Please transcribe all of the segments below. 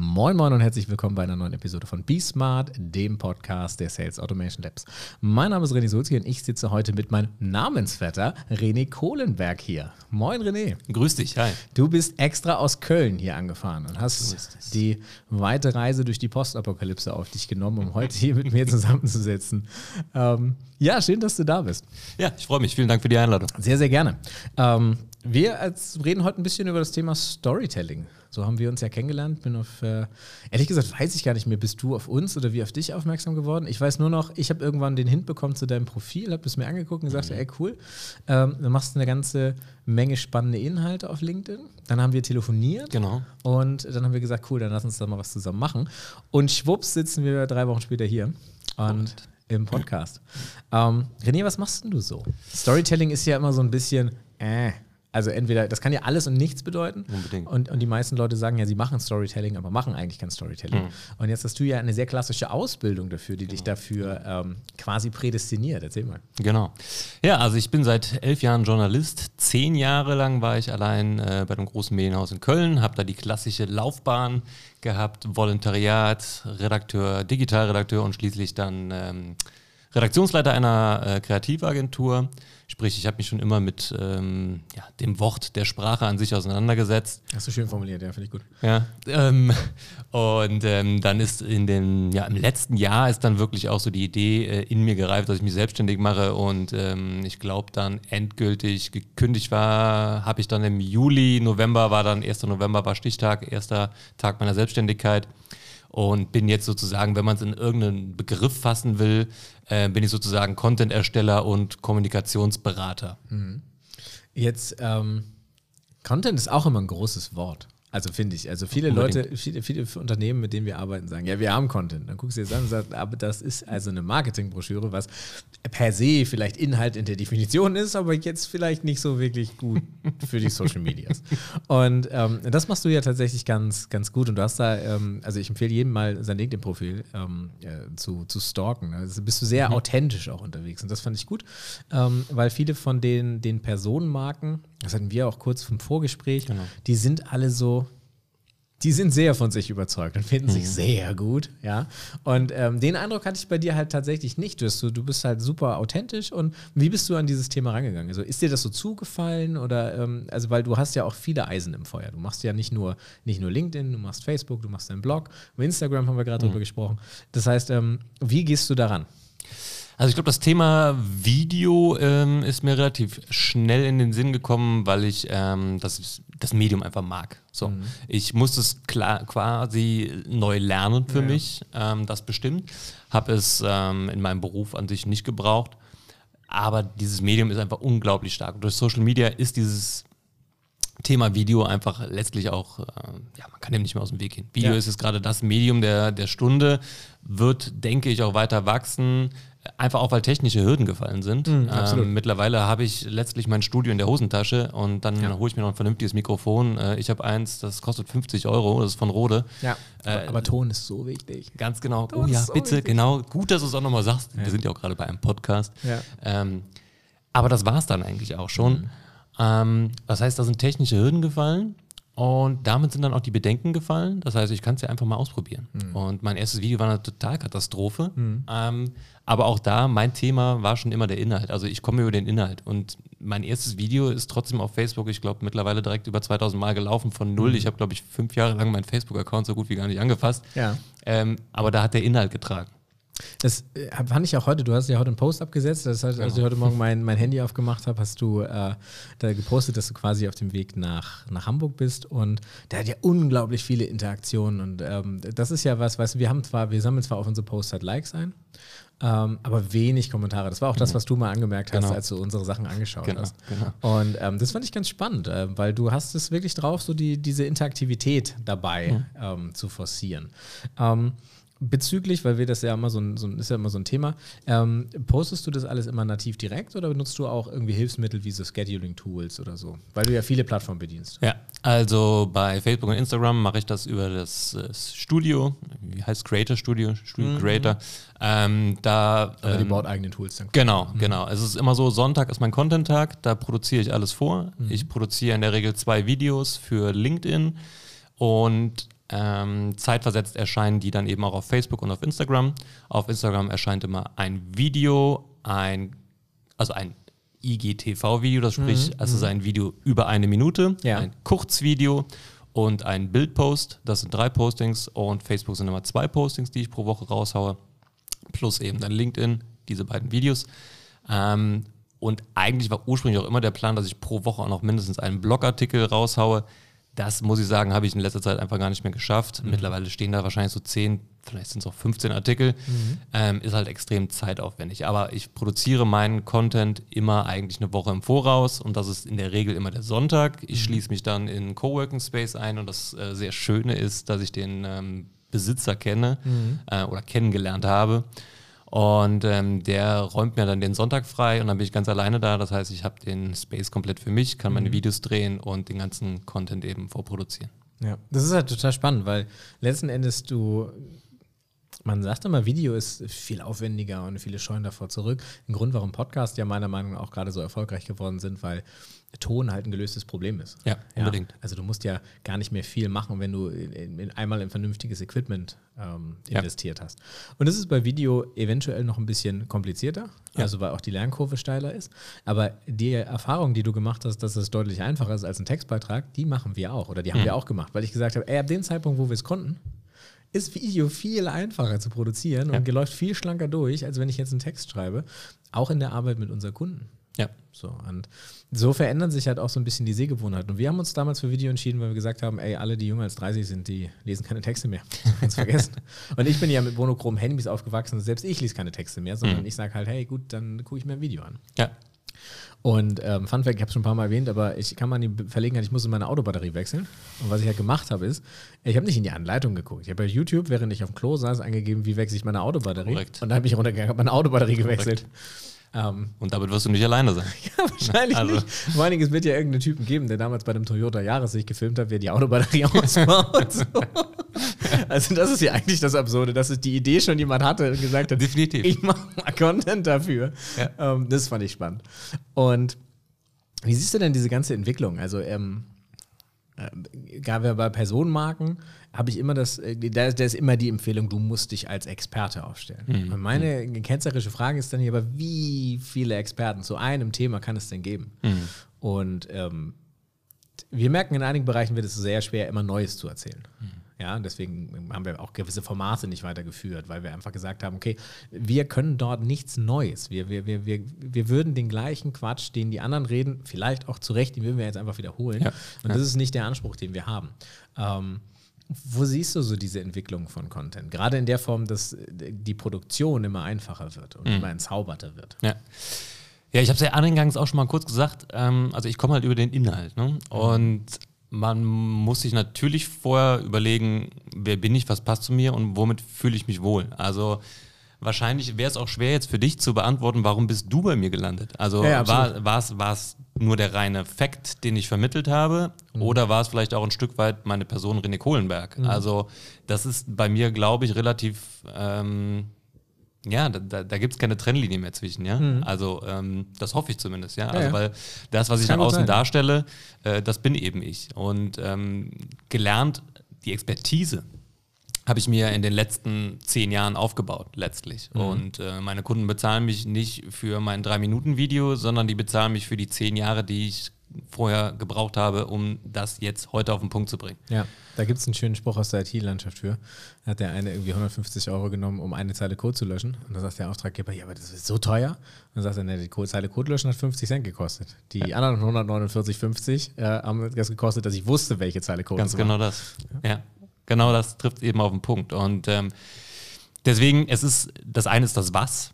Moin Moin und herzlich willkommen bei einer neuen Episode von Be Smart, dem Podcast der Sales Automation Labs. Mein Name ist René Sulzki und ich sitze heute mit meinem Namensvetter René Kohlenberg hier. Moin René. Grüß dich, hi. Du bist extra aus Köln hier angefahren und hast die weite Reise durch die Postapokalypse auf dich genommen, um heute hier mit mir zusammenzusetzen. Ähm, ja, schön, dass du da bist. Ja, ich freue mich. Vielen Dank für die Einladung. Sehr, sehr gerne. Ähm, wir als, reden heute ein bisschen über das Thema Storytelling. So haben wir uns ja kennengelernt. Bin auf, äh, ehrlich gesagt, weiß ich gar nicht mehr, bist du auf uns oder wie auf dich aufmerksam geworden? Ich weiß nur noch, ich habe irgendwann den Hint bekommen zu deinem Profil, habe es mir angeguckt und gesagt, mhm. ey, cool. Ähm, du machst eine ganze Menge spannende Inhalte auf LinkedIn. Dann haben wir telefoniert. Genau. Und dann haben wir gesagt, cool, dann lass uns da mal was zusammen machen. Und schwupps sitzen wir drei Wochen später hier. Und im Podcast. Ähm, René, was machst denn du so? Storytelling ist ja immer so ein bisschen, äh, also entweder, das kann ja alles und nichts bedeuten. Unbedingt. Und, und die meisten Leute sagen ja, sie machen Storytelling, aber machen eigentlich kein Storytelling. Mhm. Und jetzt hast du ja eine sehr klassische Ausbildung dafür, die genau. dich dafür ähm, quasi prädestiniert. Erzähl mal. Genau. Ja, also ich bin seit elf Jahren Journalist. Zehn Jahre lang war ich allein äh, bei einem großen Medienhaus in Köln, habe da die klassische Laufbahn gehabt, Volontariat, Redakteur, Digitalredakteur und schließlich dann ähm, Redaktionsleiter einer äh, Kreativagentur. Sprich, ich habe mich schon immer mit ähm, ja, dem Wort der Sprache an sich auseinandergesetzt. Hast du schön formuliert, ja, finde ich gut. Ja. Ähm, und ähm, dann ist in den, ja, im letzten Jahr ist dann wirklich auch so die Idee äh, in mir gereift, dass ich mich selbstständig mache. Und ähm, ich glaube dann endgültig gekündigt war, habe ich dann im Juli, November war dann, 1. November war Stichtag, erster Tag meiner Selbstständigkeit und bin jetzt sozusagen, wenn man es in irgendeinen Begriff fassen will, äh, bin ich sozusagen Content-Ersteller und Kommunikationsberater. Mhm. Jetzt, ähm, Content ist auch immer ein großes Wort. Also finde ich. Also viele Leute, viele, viele Unternehmen, mit denen wir arbeiten, sagen, ja, wir haben Content. Dann guckst du dir das an und sagst, aber das ist also eine Marketingbroschüre, was per se vielleicht Inhalt in der Definition ist, aber jetzt vielleicht nicht so wirklich gut für die Social Medias. Und ähm, das machst du ja tatsächlich ganz, ganz gut. Und du hast da, ähm, also ich empfehle jedem mal sein LinkedIn-Profil ähm, äh, zu, zu stalken. Also bist du sehr mhm. authentisch auch unterwegs. Und das fand ich gut, ähm, weil viele von den, den Personenmarken, das hatten wir auch kurz vom Vorgespräch, genau. die sind alle so, die sind sehr von sich überzeugt und finden mhm. sich sehr gut, ja. Und ähm, den Eindruck hatte ich bei dir halt tatsächlich nicht. Du bist, du bist halt super authentisch und wie bist du an dieses Thema rangegangen? Also ist dir das so zugefallen oder ähm, also weil du hast ja auch viele Eisen im Feuer. Du machst ja nicht nur nicht nur LinkedIn, du machst Facebook, du machst deinen Blog, Instagram haben wir gerade mhm. drüber gesprochen. Das heißt, ähm, wie gehst du daran? Also ich glaube, das Thema Video ähm, ist mir relativ schnell in den Sinn gekommen, weil ich ähm, das, das Medium einfach mag. So, mhm. ich musste es klar, quasi neu lernen für ja. mich, ähm, das bestimmt. Habe es ähm, in meinem Beruf an sich nicht gebraucht. Aber dieses Medium ist einfach unglaublich stark. Und durch Social Media ist dieses Thema Video einfach letztlich auch, äh, ja, man kann dem nicht mehr aus dem Weg gehen. Video ja. ist jetzt gerade das Medium der, der Stunde, wird, denke ich, auch weiter wachsen. Einfach auch, weil technische Hürden gefallen sind. Mhm, ähm, mittlerweile habe ich letztlich mein Studio in der Hosentasche und dann ja. hole ich mir noch ein vernünftiges Mikrofon. Äh, ich habe eins, das kostet 50 Euro, das ist von Rode. Ja, äh, aber Ton ist so wichtig. Ganz genau. Ton oh ja, so bitte, wichtig. genau. Gut, dass du es auch nochmal sagst. Ja. Wir sind ja auch gerade bei einem Podcast. Ja. Ähm, aber das war es dann eigentlich auch schon. Mhm. Ähm, das heißt, da sind technische Hürden gefallen. Und damit sind dann auch die Bedenken gefallen. Das heißt, ich kann es ja einfach mal ausprobieren. Mhm. Und mein erstes Video war eine Totalkatastrophe. Mhm. Ähm, aber auch da, mein Thema war schon immer der Inhalt. Also ich komme über den Inhalt. Und mein erstes Video ist trotzdem auf Facebook, ich glaube, mittlerweile direkt über 2000 Mal gelaufen von null. Mhm. Ich habe, glaube ich, fünf Jahre lang meinen Facebook-Account so gut wie gar nicht angefasst. Ja. Ähm, aber da hat der Inhalt getragen. Das äh, fand ich auch heute. Du hast ja heute einen Post abgesetzt. Das heißt, als ich heute Morgen mein, mein Handy aufgemacht habe, hast du äh, da gepostet, dass du quasi auf dem Weg nach, nach Hamburg bist. Und der hat ja unglaublich viele Interaktionen. Und ähm, das ist ja was, weißt du, wir haben zwar, wir sammeln zwar auf unsere Posts halt Likes ein, ähm, aber wenig Kommentare. Das war auch das, mhm. was du mal angemerkt hast, genau. als du unsere Sachen angeschaut genau, hast. Genau. Und ähm, das fand ich ganz spannend, äh, weil du hast es wirklich drauf, so die, diese Interaktivität dabei mhm. ähm, zu forcieren. Ähm, Bezüglich, weil wir das ja immer so ein, so ein ist ja immer so ein Thema, ähm, postest du das alles immer nativ direkt oder benutzt du auch irgendwie Hilfsmittel wie so Scheduling-Tools oder so? Weil du ja viele Plattformen bedienst. Ja, also bei Facebook und Instagram mache ich das über das, das Studio, wie heißt Creator Studio, Studio mhm. Creator. Ähm, da, Aber ähm, die baut eigene Tools dann. Genau, mhm. genau. Es ist immer so, Sonntag ist mein Content-Tag, da produziere ich alles vor. Mhm. Ich produziere in der Regel zwei Videos für LinkedIn und Ähm, zeitversetzt erscheinen die dann eben auch auf Facebook und auf Instagram. Auf Instagram erscheint immer ein Video, ein, also ein IGTV-Video, das sprich, mhm, also ist ein Video über eine Minute, ja. ein Kurzvideo und ein Bildpost. Das sind drei Postings und Facebook sind immer zwei Postings, die ich pro Woche raushaue. Plus eben dann LinkedIn, diese beiden Videos. Ähm, und eigentlich war ursprünglich auch immer der Plan, dass ich pro Woche auch noch mindestens einen Blogartikel raushaue. Das muss ich sagen, habe ich in letzter Zeit einfach gar nicht mehr geschafft. Mhm. Mittlerweile stehen da wahrscheinlich so 10, vielleicht sind es auch 15 Artikel. Mhm. Ähm, ist halt extrem zeitaufwendig. Aber ich produziere meinen Content immer eigentlich eine Woche im Voraus und das ist in der Regel immer der Sonntag. Ich mhm. schließe mich dann in Coworking Space ein und das äh, sehr Schöne ist, dass ich den ähm, Besitzer kenne mhm. äh, oder kennengelernt habe. Und ähm, der räumt mir dann den Sonntag frei und dann bin ich ganz alleine da. Das heißt, ich habe den Space komplett für mich, kann meine mhm. Videos drehen und den ganzen Content eben vorproduzieren. Ja, das ist halt total spannend, weil letzten Endes du man sagt immer, Video ist viel aufwendiger und viele scheuen davor zurück. Ein Grund, warum Podcasts ja meiner Meinung nach auch gerade so erfolgreich geworden sind, weil Ton halt ein gelöstes Problem ist. Ja, unbedingt. Also du musst ja gar nicht mehr viel machen, wenn du in, in einmal in vernünftiges Equipment ähm, investiert ja. hast. Und das ist bei Video eventuell noch ein bisschen komplizierter, ja. also weil auch die Lernkurve steiler ist. Aber die Erfahrung, die du gemacht hast, dass es deutlich einfacher ist als ein Textbeitrag, die machen wir auch oder die haben mhm. wir auch gemacht, weil ich gesagt habe, ey, ab dem Zeitpunkt, wo wir es konnten, ist Video viel einfacher zu produzieren ja. und läuft viel schlanker durch, als wenn ich jetzt einen Text schreibe. Auch in der Arbeit mit unseren Kunden. Ja. So, und so verändern sich halt auch so ein bisschen die Sehgewohnheiten. Und wir haben uns damals für Video entschieden, weil wir gesagt haben, ey, alle, die jünger als 30 sind, die lesen keine Texte mehr. Ganz vergessen. und ich bin ja mit monochromen Handys aufgewachsen, selbst ich lese keine Texte mehr, sondern mhm. ich sage halt, hey, gut, dann gucke ich mir ein Video an. Ja. Und ähm, Fun Fact, ich habe es schon ein paar Mal erwähnt, aber ich kann mal die Verlegenheit, ich musste meine Autobatterie wechseln. Und was ich halt gemacht habe, ist, ich habe nicht in die Anleitung geguckt. Ich habe bei YouTube, während ich auf dem Klo saß, eingegeben, wie wechsle ich meine Autobatterie. Korrekt. Und dann habe ich runtergegangen, habe meine Autobatterie gewechselt. Ähm, und damit wirst du nicht alleine sein. ja, wahrscheinlich also. nicht. Vor allen Dingen, es wird ja irgendeinen Typen geben, der damals bei dem Toyota Jahressicht gefilmt hat, wer die Autobatterie ausbaut. so. Also das ist ja eigentlich das Absurde, dass es die Idee schon jemand hatte und gesagt hat, Definitiv. ich mache mal Content dafür. Ja. Ähm, das fand ich spannend. Und wie siehst du denn diese ganze Entwicklung? Also ähm, äh, gerade bei Personenmarken habe ich immer das, äh, da, ist immer die Empfehlung, du musst dich als Experte aufstellen. Mhm. Meine mhm. ketzerische Frage ist dann hier, aber wie viele Experten zu einem Thema kann es denn geben? Mhm. Und ähm, wir merken, in einigen Bereichen wird es sehr schwer, immer Neues zu erzählen. Mhm. Ja, deswegen haben wir auch gewisse Formate nicht weitergeführt, weil wir einfach gesagt haben, okay, wir können dort nichts Neues. Wir, wir, wir, wir, wir würden den gleichen Quatsch, den die anderen reden, vielleicht auch zu Recht, den würden wir jetzt einfach wiederholen. Ja. Und das ist nicht der Anspruch, den wir haben. Ähm, wo siehst du so diese Entwicklung von Content? Gerade in der Form, dass die Produktion immer einfacher wird und mhm. immer entzauberter wird. Ja. Ja, ich habe es ja eingangs auch schon mal kurz gesagt. Ähm, also ich komme halt über den Inhalt. Ne? Mhm. Und man muss sich natürlich vorher überlegen, wer bin ich, was passt zu mir und womit fühle ich mich wohl. Also wahrscheinlich wäre es auch schwer jetzt für dich zu beantworten, warum bist du bei mir gelandet? Also ja, war es nur der reine Fakt, den ich vermittelt habe mhm. oder war es vielleicht auch ein Stück weit meine Person René Kohlenberg? Mhm. Also das ist bei mir, glaube ich, relativ... Ähm, ja, da, da gibt es keine Trennlinie mehr zwischen, ja. Mhm. Also ähm, das hoffe ich zumindest, ja. Also ja, weil das, was ich nach außen sein. darstelle, äh, das bin eben ich. Und ähm, gelernt, die Expertise habe ich mir in den letzten zehn Jahren aufgebaut, letztlich. Mhm. Und äh, meine Kunden bezahlen mich nicht für mein Drei-Minuten-Video, sondern die bezahlen mich für die zehn Jahre, die ich vorher gebraucht habe, um das jetzt heute auf den Punkt zu bringen. Ja, da gibt es einen schönen Spruch aus der IT-Landschaft für. Da hat der eine irgendwie 150 Euro genommen, um eine Zeile Code zu löschen. Und dann sagt der Auftraggeber, ja, aber das ist so teuer. Und dann sagt er, ne, die Code, Zeile Code löschen hat 50 Cent gekostet. Die ja. anderen 149,50 äh, haben das gekostet, dass ich wusste, welche Zeile Code Ganz genau das. Ja. ja. Genau das trifft eben auf den Punkt. Und ähm, deswegen, es ist, das eine ist das Was,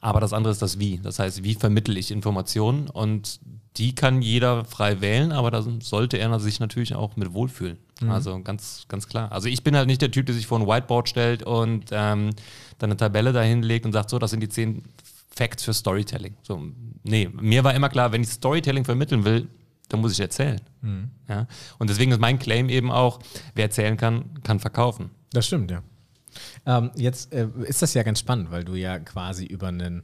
aber das andere ist das Wie. Das heißt, wie vermittle ich Informationen? Und die kann jeder frei wählen, aber da sollte er sich natürlich auch mit wohlfühlen. Mhm. Also ganz, ganz klar. Also ich bin halt nicht der Typ, der sich vor ein Whiteboard stellt und ähm, dann eine Tabelle dahin legt und sagt, so, das sind die zehn Facts für Storytelling. So, nee, mir war immer klar, wenn ich Storytelling vermitteln will, dann muss ich erzählen. Mhm. Ja? Und deswegen ist mein Claim eben auch, wer erzählen kann, kann verkaufen. Das stimmt, ja. Ähm, jetzt äh, ist das ja ganz spannend, weil du ja quasi über einen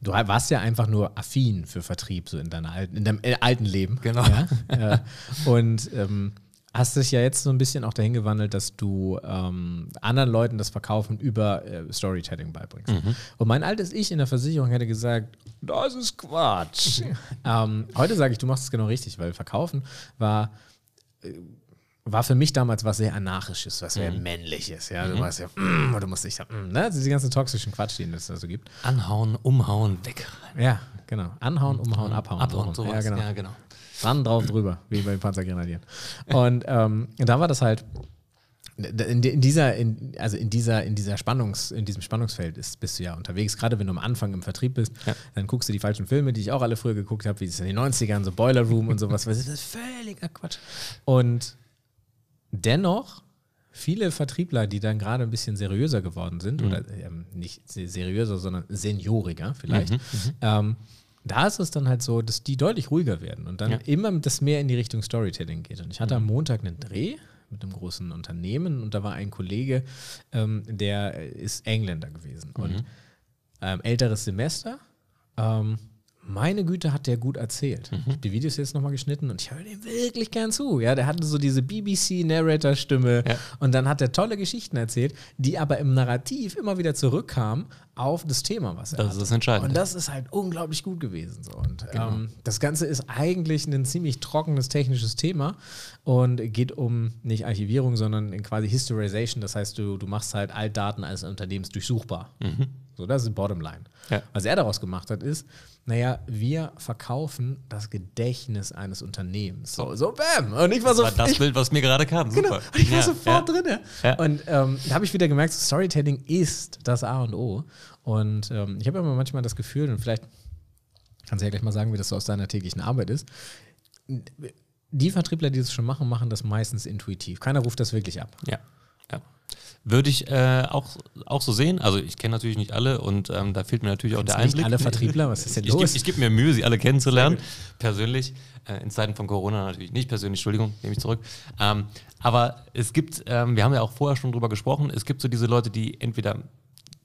Du warst ja einfach nur affin für Vertrieb, so in, deiner alten, in deinem äh, alten Leben. Genau. Ja? äh, und ähm, hast dich ja jetzt so ein bisschen auch dahin gewandelt, dass du ähm, anderen Leuten das Verkaufen über äh, Storytelling beibringst. Mhm. Und mein altes Ich in der Versicherung hätte gesagt, das ist Quatsch. ähm, heute sage ich, du machst es genau richtig, weil Verkaufen war. Äh, war für mich damals was sehr anarchisches, was sehr mhm. männliches. Ja, du mhm. warst ja, mm, du musst dich, mm, ne? diese ganzen toxischen Quatsch, den es da so gibt. Anhauen, umhauen, weg. Ja, genau. Anhauen, umhauen, mhm. abhauen. Abhauen, so ja, genau. ja, genau. Ran drauf drüber, wie bei den Panzergrenadieren. Und ähm, da war das halt, in, dieser, in, also in dieser, in dieser Spannungs, in diesem Spannungsfeld ist, bist du ja unterwegs. Gerade wenn du am Anfang im Vertrieb bist, ja. dann guckst du die falschen Filme, die ich auch alle früher geguckt habe, wie es in den 90ern, so Boiler Room und sowas. Das ist völliger Quatsch. Und dennoch viele Vertriebler, die dann gerade ein bisschen seriöser geworden sind, mhm. oder ähm, nicht seriöser, sondern senioriger vielleicht, mhm, mhm, ähm, da ist es dann halt so, dass die deutlich ruhiger werden und dann ja. immer das mehr in die Richtung Storytelling geht. Und ich hatte mhm. am Montag einen Dreh mit einem großen Unternehmen und da war ein Kollege, ähm, der ist Engländer gewesen und mhm. ähm, älteres Semester. Ähm, meine Güte, hat der gut erzählt. Mhm. Ich habe die Videos jetzt nochmal geschnitten und ich höre dem wirklich gern zu. Ja, der hatte so diese BBC-Narrator-Stimme ja. und dann hat er tolle Geschichten erzählt, die aber im Narrativ immer wieder zurückkamen auf das Thema, was er Das hatte. ist entscheidend. Und das ist halt unglaublich gut gewesen. So. Und genau. ähm, das Ganze ist eigentlich ein ziemlich trockenes technisches Thema und geht um nicht Archivierung, sondern quasi Historization. Das heißt, du, du machst halt Altdaten als Unternehmens durchsuchbar. Mhm. So, das ist die Bottomline. Ja. Was er daraus gemacht hat, ist, naja, wir verkaufen das Gedächtnis eines Unternehmens. So, so bam. Und ich war so. Das war das Bild, was mir gerade kam. Super. Genau. Und ich war ja, sofort ja. drin. Ja. Und ähm, da habe ich wieder gemerkt, Storytelling ist das A und O. Und ähm, ich habe immer manchmal das Gefühl, und vielleicht kannst du ja gleich mal sagen, wie das so aus deiner täglichen Arbeit ist. Die Vertriebler, die das schon machen, machen das meistens intuitiv. Keiner ruft das wirklich ab. Ja. Würde ich äh, auch, auch so sehen. Also ich kenne natürlich nicht alle und ähm, da fehlt mir natürlich auch der Einblick. Nicht alle Vertriebler, was ist denn los? Ich, ich gebe mir Mühe, sie alle kennenzulernen, persönlich. Äh, in Zeiten von Corona natürlich nicht persönlich, Entschuldigung, nehme ich zurück. Ähm, aber es gibt, ähm, wir haben ja auch vorher schon drüber gesprochen, es gibt so diese Leute, die entweder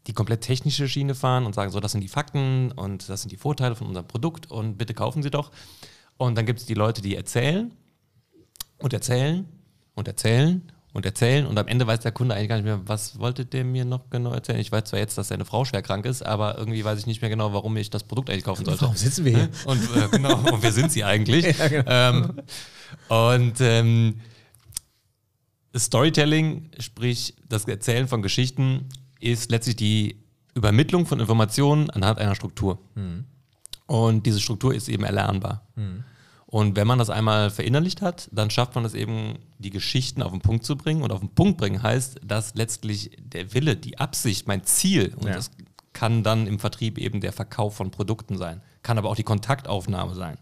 die komplett technische Schiene fahren und sagen, so, das sind die Fakten und das sind die Vorteile von unserem Produkt und bitte kaufen Sie doch. Und dann gibt es die Leute, die erzählen und erzählen und erzählen und erzählen und am Ende weiß der Kunde eigentlich gar nicht mehr, was wollte der mir noch genau erzählen. Ich weiß zwar jetzt, dass seine Frau schwer krank ist, aber irgendwie weiß ich nicht mehr genau, warum ich das Produkt eigentlich kaufen sollte. Warum sitzen wir hier? Und äh, genau, und wer sind sie eigentlich? Ja, genau. ähm, und ähm, Storytelling, sprich das Erzählen von Geschichten, ist letztlich die Übermittlung von Informationen anhand einer Struktur. Mhm. Und diese Struktur ist eben erlernbar. Mhm. Und wenn man das einmal verinnerlicht hat, dann schafft man es eben, die Geschichten auf den Punkt zu bringen. Und auf den Punkt bringen heißt, dass letztlich der Wille, die Absicht, mein Ziel, und ja. das kann dann im Vertrieb eben der Verkauf von Produkten sein, kann aber auch die Kontaktaufnahme sein,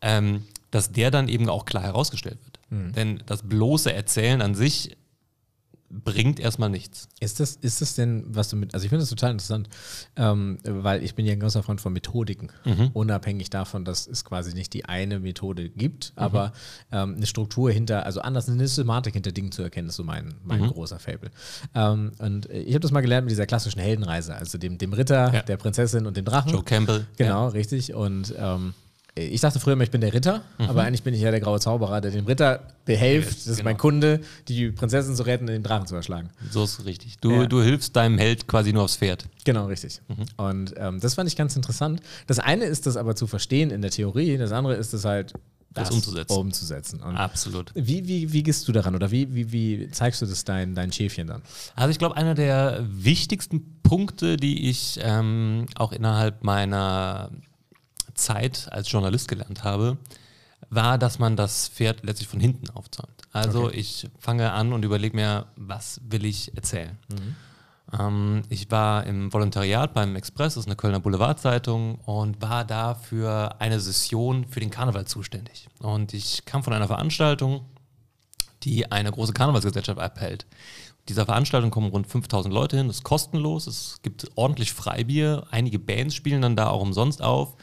ähm, dass der dann eben auch klar herausgestellt wird. Mhm. Denn das bloße Erzählen an sich bringt erstmal nichts. Ist das, ist das denn, was du mit, also ich finde das total interessant, ähm, weil ich bin ja ein großer Freund von Methodiken, mhm. unabhängig davon, dass es quasi nicht die eine Methode gibt, mhm. aber ähm, eine Struktur hinter, also anders eine Systematik hinter Dingen zu erkennen, ist so mein, mein mhm. großer Fable. Ähm, und ich habe das mal gelernt mit dieser klassischen Heldenreise, also dem, dem Ritter, ja. der Prinzessin und dem Drachen. Joe Campbell. Genau, ja. richtig. Und ähm, ich dachte früher immer, ich bin der Ritter, mhm. aber eigentlich bin ich ja der graue Zauberer, der dem Ritter behelft, das ist genau. mein Kunde, die Prinzessin zu retten und den Drachen zu erschlagen. So ist es richtig. Du, ja. du hilfst deinem Held quasi nur aufs Pferd. Genau, richtig. Mhm. Und ähm, das fand ich ganz interessant. Das eine ist das aber zu verstehen in der Theorie, das andere ist es halt das, das umzusetzen. umzusetzen. Und Absolut. Wie, wie, wie gehst du daran oder wie, wie, wie zeigst du das deinen dein Schäfchen dann? Also ich glaube, einer der wichtigsten Punkte, die ich ähm, auch innerhalb meiner Zeit als Journalist gelernt habe, war, dass man das Pferd letztlich von hinten aufzäumt. Also okay. ich fange an und überlege mir, was will ich erzählen. Mhm. Ähm, ich war im Volontariat beim Express, das ist eine Kölner Boulevardzeitung, und war da für eine Session für den Karneval zuständig. Und ich kam von einer Veranstaltung, die eine große Karnevalsgesellschaft abhält. Dieser Veranstaltung kommen rund 5000 Leute hin, das ist kostenlos, es gibt ordentlich Freibier, einige Bands spielen dann da auch umsonst auf.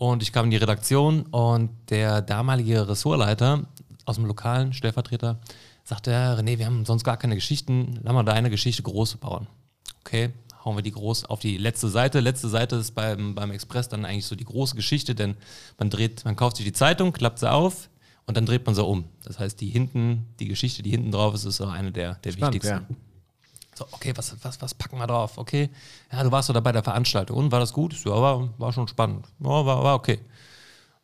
Und ich kam in die Redaktion und der damalige Ressortleiter aus dem lokalen Stellvertreter sagte, René, wir haben sonst gar keine Geschichten, lass mal da eine Geschichte groß bauen. Okay, hauen wir die groß auf die letzte Seite. Letzte Seite ist beim, beim Express dann eigentlich so die große Geschichte, denn man dreht, man kauft sich die Zeitung, klappt sie auf und dann dreht man so um. Das heißt, die hinten, die Geschichte, die hinten drauf ist, ist so eine der, der Spannend, wichtigsten. ja. So, okay, was, was, was packen wir drauf? Okay, ja, du warst doch da bei der Veranstaltung. Und war das gut? Ja, war, war schon spannend. Ja, war, war okay.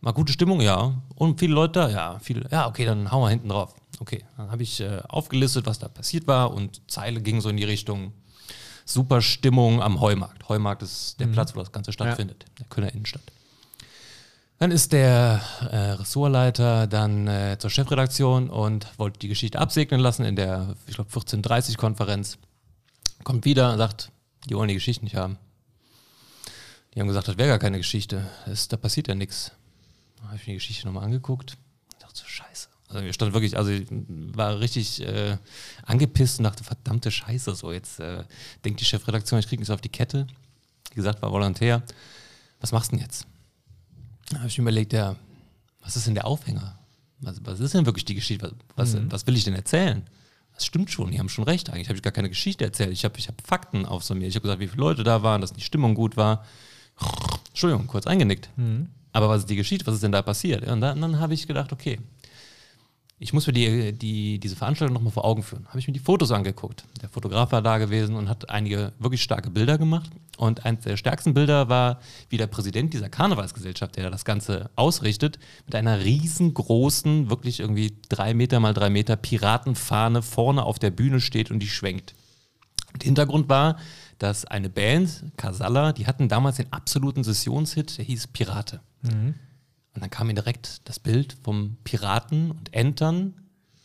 War gute Stimmung, ja. Und viele Leute da? Ja, viele. Ja, okay, dann hauen wir hinten drauf. Okay, dann habe ich äh, aufgelistet, was da passiert war und Zeile ging so in die Richtung super Stimmung am Heumarkt. Heumarkt ist der Platz, wo das Ganze stattfindet, in der Kölner Innenstadt. Dann ist der äh, Ressortleiter dann äh, zur Chefredaktion und wollte die Geschichte absegnen lassen in der, ich glaube, 14.30 Konferenz. Kommt wieder und sagt, die wollen die Geschichte nicht haben. Die haben gesagt, das wäre gar keine Geschichte. Das, da passiert ja nichts. Da habe ich mir die Geschichte nochmal angeguckt und dachte so, scheiße. Also mir stand wirklich, also ich war richtig äh, angepisst und dachte, verdammte Scheiße, so jetzt äh, denkt die Chefredaktion, ich kriege nichts auf die Kette. Wie gesagt, war Volontär. Was machst du denn jetzt? Da habe ich mir überlegt, ja, was ist denn der Aufhänger? Was, was ist denn wirklich die Geschichte? Was, was, was will ich denn erzählen? Das stimmt schon, die haben schon recht. Eigentlich habe ich gar keine Geschichte erzählt. Ich habe ich hab Fakten auf so mir. Ich habe gesagt, wie viele Leute da waren, dass die Stimmung gut war. Entschuldigung, kurz eingenickt. Aber was ist die Geschichte? Was ist denn da passiert? Und dann, dann habe ich gedacht, okay, ich muss mir die, die, diese Veranstaltung nochmal vor Augen führen. Habe ich mir die Fotos angeguckt. Der Fotograf war da gewesen und hat einige wirklich starke Bilder gemacht. Und eines der stärksten Bilder war, wie der Präsident dieser Karnevalsgesellschaft, der das Ganze ausrichtet, mit einer riesengroßen, wirklich irgendwie drei Meter mal drei Meter Piratenfahne vorne auf der Bühne steht und die schwenkt. Und Hintergrund war, dass eine Band, Casalla, die hatten damals den absoluten Sessionshit, der hieß Pirate. Und dann kam mir direkt das Bild vom Piraten und Entern.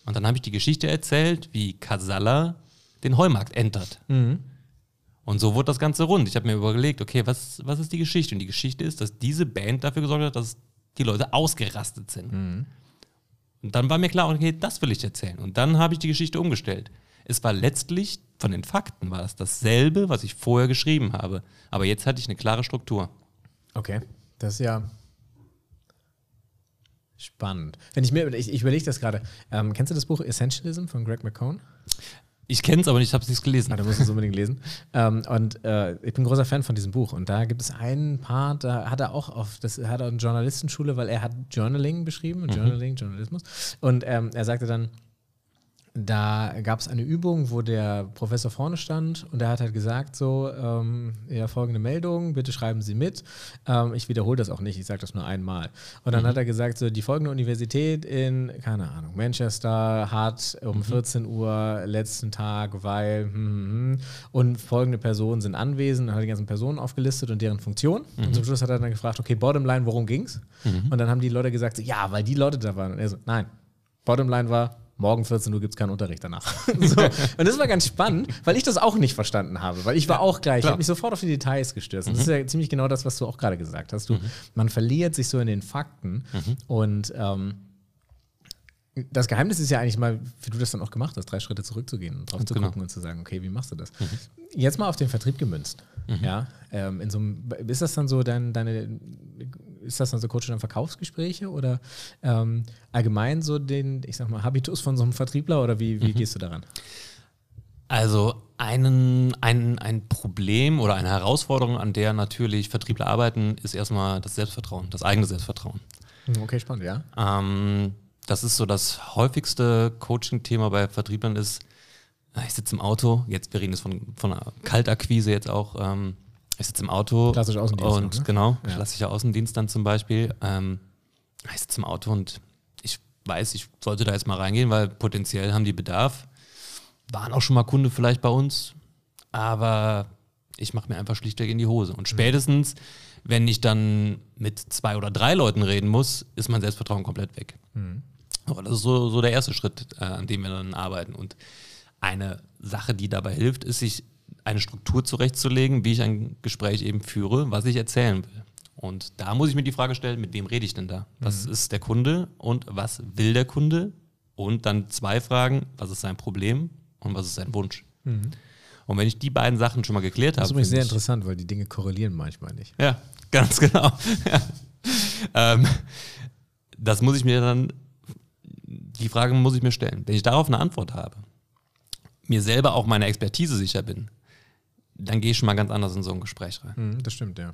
Und dann habe ich die Geschichte erzählt, wie Casalla den Heumarkt entert. Und so wurde das Ganze rund. Ich habe mir überlegt, okay, was, was ist die Geschichte? Und die Geschichte ist, dass diese Band dafür gesorgt hat, dass die Leute ausgerastet sind. Und dann war mir klar, okay, das will ich erzählen. Und dann habe ich die Geschichte umgestellt. Es war letztlich, von den Fakten war es dasselbe, was ich vorher geschrieben habe. Aber jetzt hatte ich eine klare Struktur. Okay, das ist ja spannend. Wenn ich mir, ich, ich überlege das gerade. Ähm, kennst du das Buch Essentialism von Greg McCone? Ich kenne es, aber ich habe es nicht gelesen. Ah, du musst es unbedingt lesen. Ähm, und äh, ich bin ein großer Fan von diesem Buch. Und da gibt es einen Part, da hat er auch auf, das hat er eine Journalistenschule, weil er hat Journaling beschrieben, Journaling, Journalismus. Und ähm, er sagte dann, da gab es eine Übung, wo der Professor vorne stand und er hat halt gesagt, so, ähm, ja, folgende Meldung, bitte schreiben Sie mit. Ähm, ich wiederhole das auch nicht, ich sage das nur einmal. Und dann hat er gesagt, so, die folgende Universität in, keine Ahnung, Manchester hat um 14 Uhr letzten Tag, weil, hm, hm, hm, und folgende Personen sind anwesend, und hat die ganzen Personen aufgelistet und deren Funktion. Und zum Schluss hat er dann gefragt, okay, Bottomline, worum ging's? Und dann haben die Leute gesagt, so, ja, weil die Leute da waren. Und er so, nein, Bottomline war, morgen 14 Uhr gibt es keinen Unterricht danach. so. Und das war ganz spannend, weil ich das auch nicht verstanden habe, weil ich war auch gleich, ich habe mich sofort auf die Details gestürzt. Und das ist ja ziemlich genau das, was du auch gerade gesagt hast. Du, Man verliert sich so in den Fakten und ähm, das Geheimnis ist ja eigentlich mal, wie du das dann auch gemacht hast, drei Schritte zurückzugehen und drauf zu genau. gucken und zu sagen, okay, wie machst du das? Jetzt mal auf den Vertrieb gemünzt. Ja, ähm, in so einem, ist das dann so dein, deine, ist das dann so Coach dann Verkaufsgespräche oder ähm, allgemein so den, ich sag mal, Habitus von so einem Vertriebler oder wie, wie gehst du daran? Also einen, ein, ein Problem oder eine Herausforderung, an der natürlich Vertriebler arbeiten, ist erstmal das Selbstvertrauen, das eigene Selbstvertrauen. Hm, Okay, spannend, ja. Ähm, das ist so das häufigste Coaching-Thema bei Vertrieblern ist, ich sitze im Auto, jetzt wir reden jetzt von, von einer Kaltakquise jetzt auch, ähm, ich sitze im Auto Klassisch Außendienst und ne? genau, Ja. klassischer Außendienst dann zum Beispiel. Ähm, ich sitze im Auto und ich weiß, ich sollte da jetzt mal reingehen, weil potenziell haben die Bedarf. Waren auch schon mal Kunde vielleicht bei uns, aber ich mache mir einfach schlichtweg in die Hose. Und spätestens, wenn ich dann mit zwei oder drei Leuten reden muss, ist mein Selbstvertrauen komplett weg. Aber das ist so, so der erste Schritt, äh, an dem wir dann arbeiten. Und eine Sache, die dabei hilft, ist, sich eine Struktur zurechtzulegen, wie ich ein Gespräch eben führe, was ich erzählen will. Und da muss ich mir die Frage stellen, mit wem rede ich denn da? Was ist der Kunde und was will der Kunde? Und dann zwei Fragen, was ist sein Problem und was ist sein Wunsch? Und wenn ich die beiden Sachen schon mal geklärt Das habe, ist übrigens sehr ich- interessant, weil die Dinge korrelieren manchmal nicht. ja, ganz genau. ja. ähm, das muss ich mir dann, die Frage muss ich mir stellen. Wenn ich darauf eine Antwort habe, mir selber auch meiner Expertise sicher bin, dann gehe ich schon mal ganz anders in so ein Gespräch rein. Hm, das stimmt, ja.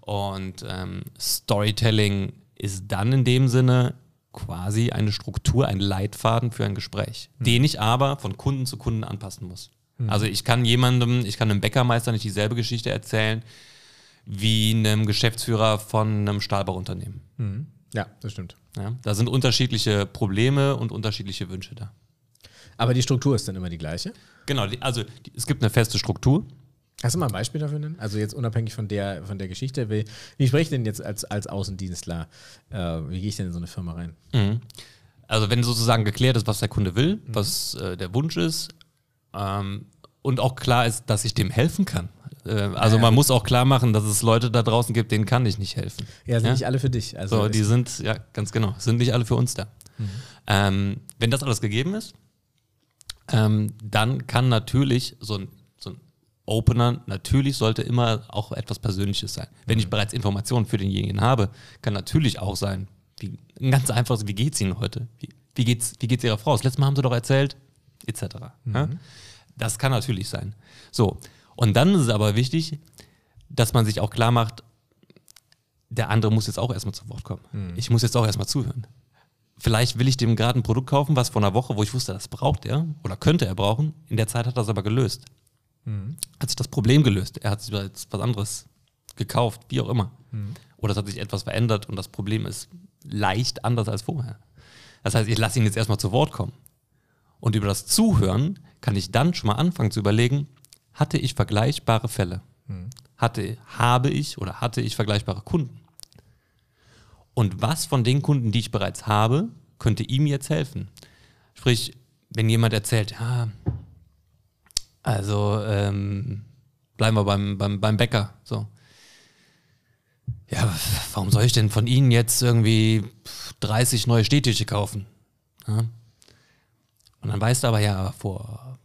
Und ähm, Storytelling ist dann in dem Sinne, quasi eine Struktur, einen Leitfaden für ein Gespräch, mhm. den ich aber von Kunden zu Kunden anpassen muss. Mhm. Also ich kann jemandem, ich kann einem Bäckermeister nicht dieselbe Geschichte erzählen wie einem Geschäftsführer von einem Stahlbauunternehmen. Mhm. Ja, das stimmt. Ja, da sind unterschiedliche Probleme und unterschiedliche Wünsche da. Aber die Struktur ist dann immer die gleiche? Genau, die, also die, es gibt eine feste Struktur. Hast du mal ein Beispiel dafür nennen? Also jetzt unabhängig von der, von der Geschichte, wie, wie spreche ich denn jetzt als, als Außendienstler, äh, wie gehe ich denn in so eine Firma rein? Mhm. Also wenn sozusagen geklärt ist, was der Kunde will, mhm. was äh, der Wunsch ist ähm, und auch klar ist, dass ich dem helfen kann. Äh, also ja, man ja. muss auch klar machen, dass es Leute da draußen gibt, denen kann ich nicht helfen. Ja, sind ja? nicht alle für dich. Also so, die sind, ja, ganz genau, sind nicht alle für uns da. Mhm. Ähm, wenn das alles gegeben ist, ähm, dann kann natürlich so ein, so ein Opener, natürlich sollte immer auch etwas Persönliches sein. Wenn ich mhm. bereits Informationen für denjenigen habe, kann natürlich auch sein, wie, ein ganz einfaches, wie geht's Ihnen heute? Wie, wie, geht's, wie geht's Ihrer Frau? Das letzte Mal haben Sie doch erzählt, etc. Mhm. Ja? Das kann natürlich sein. So, und dann ist es aber wichtig, dass man sich auch klar macht, der andere muss jetzt auch erstmal zu Wort kommen. Mhm. Ich muss jetzt auch erstmal zuhören. Vielleicht will ich dem gerade ein Produkt kaufen, was vor einer Woche, wo ich wusste, das braucht er oder könnte er brauchen. In der Zeit hat er es aber gelöst. Mhm. Hat sich das Problem gelöst. Er hat sich jetzt was anderes gekauft, wie auch immer. Mhm. Oder es hat sich etwas verändert und das Problem ist leicht anders als vorher. Das heißt, ich lasse ihn jetzt erstmal zu Wort kommen. Und über das Zuhören kann ich dann schon mal anfangen zu überlegen, hatte ich vergleichbare Fälle? Mhm. Hatte, habe ich oder hatte ich vergleichbare Kunden? Und was von den Kunden, die ich bereits habe, könnte ihm jetzt helfen? Sprich, wenn jemand erzählt, ja, also ähm, bleiben wir beim, beim, beim Bäcker, so. Ja, warum soll ich denn von Ihnen jetzt irgendwie 30 neue Stehtische kaufen? Ja? Und dann weißt du aber ja, vor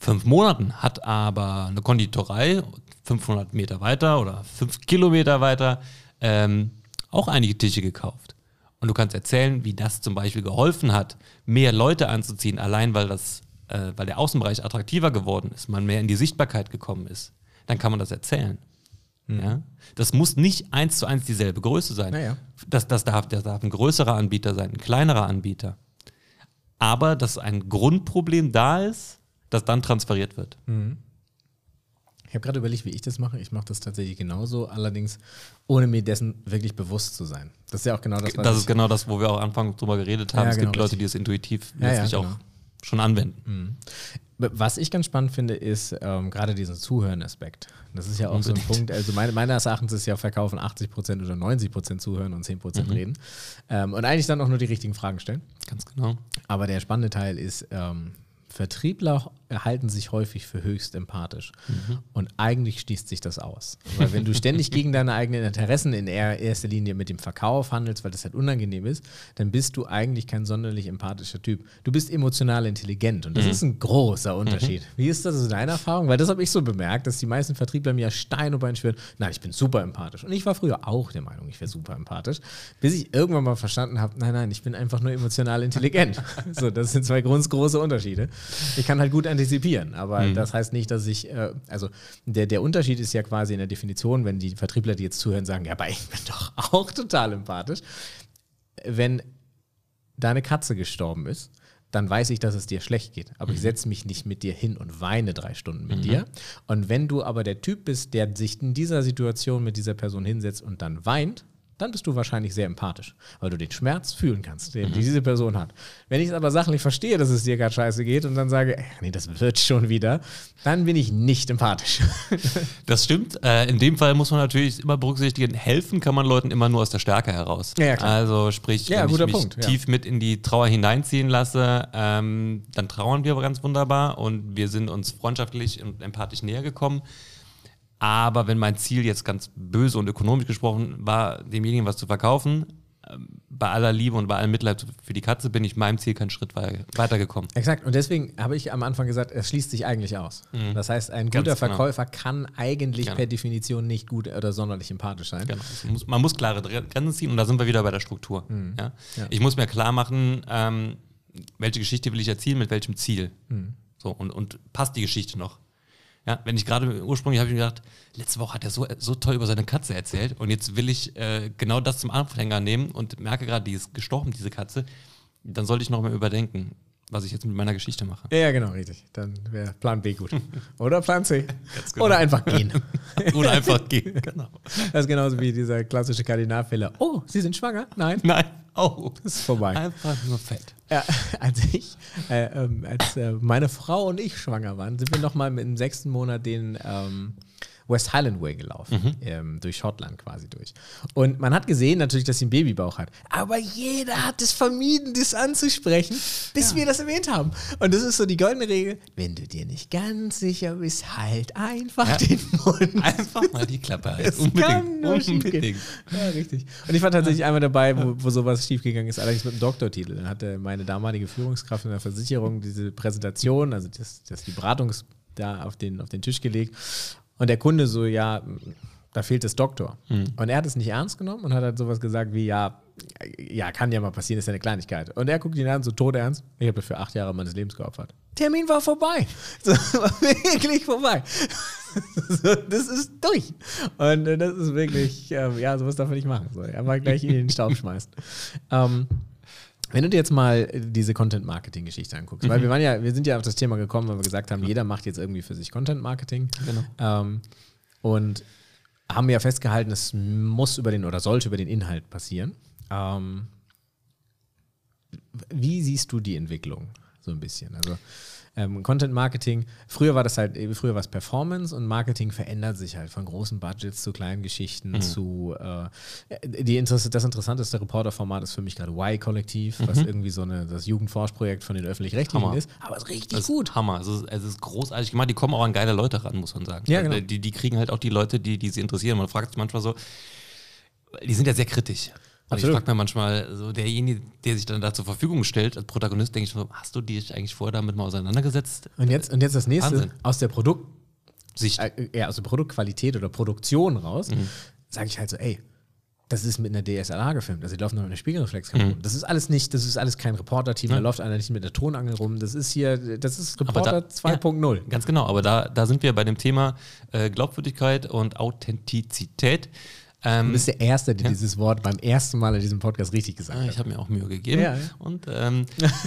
fünf Monaten hat aber eine Konditorei 500 Meter weiter oder fünf Kilometer weiter ähm, auch einige Tische gekauft. Und du kannst erzählen, wie das zum Beispiel geholfen hat, mehr Leute anzuziehen, allein weil, das, äh, weil der Außenbereich attraktiver geworden ist, man mehr in die Sichtbarkeit gekommen ist. Dann kann man das erzählen. Mhm. Ja? Das muss nicht eins zu eins dieselbe Größe sein. Naja. Das, das, darf, das darf ein größerer Anbieter sein, ein kleinerer Anbieter. Aber dass ein Grundproblem da ist, das dann transferiert wird. Mhm. Ich habe gerade überlegt, wie ich das mache. Ich mache das tatsächlich genauso, allerdings ohne mir dessen wirklich bewusst zu sein. Das ist ja auch genau das, was Das ist genau das, wo wir auch anfangs drüber geredet haben. Ja, es genau, gibt Leute, die es intuitiv ja, letztlich ja, genau. auch schon anwenden. Mhm. Was ich ganz spannend finde, ist ähm, gerade diesen Zuhören-Aspekt. Das ist ja auch Unbedingt. so ein Punkt. Also meine, meines Erachtens ist ja Verkaufen 80% oder 90% zuhören und 10% mhm. reden. Ähm, und eigentlich dann auch nur die richtigen Fragen stellen. Ganz genau. Aber der spannende Teil ist, ähm, Vertriebler halten sich häufig für höchst empathisch. Mhm. Und eigentlich schließt sich das aus. Weil wenn du ständig gegen deine eigenen Interessen in erster Linie mit dem Verkauf handelst, weil das halt unangenehm ist, dann bist du eigentlich kein sonderlich empathischer Typ. Du bist emotional intelligent und das mhm. ist ein großer Unterschied. Mhm. Wie ist das in deiner Erfahrung? Weil das habe ich so bemerkt, dass die meisten Vertriebler mir Stein über schwören, nein, ich bin super empathisch. Und ich war früher auch der Meinung, ich wäre super empathisch, bis ich irgendwann mal verstanden habe, nein, nein, ich bin einfach nur emotional intelligent. so, das sind zwei große Unterschiede. Ich kann halt gut antizipieren, aber mhm. das heißt nicht, dass ich, äh, also der, der Unterschied ist ja quasi in der Definition, wenn die Vertriebler, die jetzt zuhören, sagen, ja, aber ich bin doch auch total empathisch. Wenn deine Katze gestorben ist, dann weiß ich, dass es dir schlecht geht. Aber mhm. ich setze mich nicht mit dir hin und weine drei Stunden mit mhm. dir. Und wenn du aber der Typ bist, der sich in dieser Situation mit dieser Person hinsetzt und dann weint, dann bist du wahrscheinlich sehr empathisch, weil du den Schmerz fühlen kannst, den mhm. diese Person hat. Wenn ich es aber sachlich verstehe, dass es dir gerade scheiße geht und dann sage, ey, nee, das wird schon wieder, dann bin ich nicht empathisch. Das stimmt. Äh, in dem Fall muss man natürlich immer berücksichtigen, helfen kann man Leuten immer nur aus der Stärke heraus. Ja, ja, also sprich, ja, wenn ich mich Punkt, tief mit in die Trauer hineinziehen lasse, ähm, dann trauern wir aber ganz wunderbar und wir sind uns freundschaftlich und empathisch näher gekommen. Aber wenn mein Ziel jetzt ganz böse und ökonomisch gesprochen war, demjenigen was zu verkaufen, ähm, bei aller Liebe und bei allem Mitleid für die Katze bin ich meinem Ziel keinen Schritt weitergekommen. Exakt. Und deswegen habe ich am Anfang gesagt, es schließt sich eigentlich aus. Mhm. Das heißt, ein guter Ganz genau. Verkäufer kann eigentlich genau. per Definition nicht gut oder sonderlich empathisch sein. Genau. Muss, man muss klare Grenzen ziehen und da sind wir wieder bei der Struktur. Mhm. Ja? Ja. Ich muss mir klar machen, ähm, welche Geschichte will ich erzielen, mit welchem Ziel. Mhm. So, und, und passt die Geschichte noch? Ja, wenn ich gerade ursprünglich habe ich mir gedacht, letzte Woche hat er so, so toll über seine Katze erzählt und jetzt will ich äh, genau das zum Anfänger nehmen und merke gerade, die ist gestorben, diese Katze, dann sollte ich noch mal überdenken, was ich jetzt mit meiner Geschichte mache. Ja, ja genau, richtig. Dann wäre Plan B gut. Oder Plan C. Genau. Oder einfach gehen. Oder einfach gehen, genau. Das ist genauso wie dieser klassische Kardinalfehler. Oh, Sie sind schwanger? Nein. Nein. Oh, das ist vorbei. Einfach nur fett. Ja, als ich, äh, ähm, als äh, meine Frau und ich schwanger waren, sind wir nochmal im sechsten Monat den ähm, West Highland Way gelaufen, mhm. ähm, durch Schottland quasi durch. Und man hat gesehen natürlich, dass sie einen Babybauch hat. Aber jeder hat es vermieden, das anzusprechen, bis ja. wir das erwähnt haben. Und das ist so die goldene Regel, wenn du dir nicht ganz sicher bist, halt einfach ja. den Mund. Einfach mal die Klappe halten. Unbedingt. Unbedingt. Ja, richtig. Und ich war tatsächlich einmal dabei, wo, wo sowas schiefgegangen ist, allerdings mit einem Doktortitel. Dann hatte meine damalige Führungskraft in der Versicherung diese Präsentation, also das, das die Beratungs da auf den, auf den Tisch gelegt. Und der Kunde so, ja, da fehlt das Doktor. Mhm. Und er hat es nicht ernst genommen und hat halt sowas gesagt wie, ja, ja, kann ja mal passieren, ist ja eine Kleinigkeit. Und er guckt ihn an, so todernst, ich habe dafür acht Jahre meines Lebens geopfert. Termin war vorbei. So, war wirklich vorbei. So, das ist durch. Und äh, das ist wirklich, äh, ja, sowas darf er nicht machen. So, er mal gleich in den Staub schmeißt. Ähm, wenn du dir jetzt mal diese Content-Marketing-Geschichte anguckst, mhm. weil wir waren ja, wir sind ja auf das Thema gekommen, weil wir gesagt haben, jeder macht jetzt irgendwie für sich Content-Marketing. Genau. Ähm, und haben ja festgehalten, es muss über den oder sollte über den Inhalt passieren. Ähm, wie siehst du die Entwicklung so ein bisschen? Also ähm, Content Marketing, früher war das halt, früher war es Performance und Marketing verändert sich halt von großen Budgets zu kleinen Geschichten mhm. zu äh, die Interesse, das interessanteste Reporterformat ist für mich gerade Y-Kollektiv, mhm. was irgendwie so eine, das Jugendforschprojekt von den öffentlich-rechtlichen ist. Aber es ist richtig das gut. Ist Hammer. Es ist, es ist großartig gemacht. Die kommen auch an geile Leute ran, muss man sagen. Ja, genau. die, die kriegen halt auch die Leute, die, die sie interessieren. Man fragt sich manchmal so, die sind ja sehr kritisch. Also ich frage mir manchmal, so derjenige, der sich dann da zur Verfügung stellt, als Protagonist, denke ich so, hast du dich eigentlich vorher damit mal auseinandergesetzt? Und jetzt, und jetzt das nächste, Wahnsinn. aus der Produktsicht, äh, ja, aus der Produktqualität oder Produktion raus, mhm. sage ich halt so, ey, das ist mit einer DSLR gefilmt, also die laufen noch mit einer Spiegelreflexkamera. Mhm. Das ist alles nicht, das ist alles kein Reporter-Team, ja. da läuft einer nicht mit der Tonangel rum. Das ist hier, das ist Reporter 2.0. Ja, ganz genau, aber da, da sind wir bei dem Thema äh, Glaubwürdigkeit und Authentizität. Ähm, du bist der Erste, der ja? dieses Wort beim ersten Mal in diesem Podcast richtig gesagt ah, hat. Ich habe mir auch Mühe gegeben. Ja, ja. Und ähm,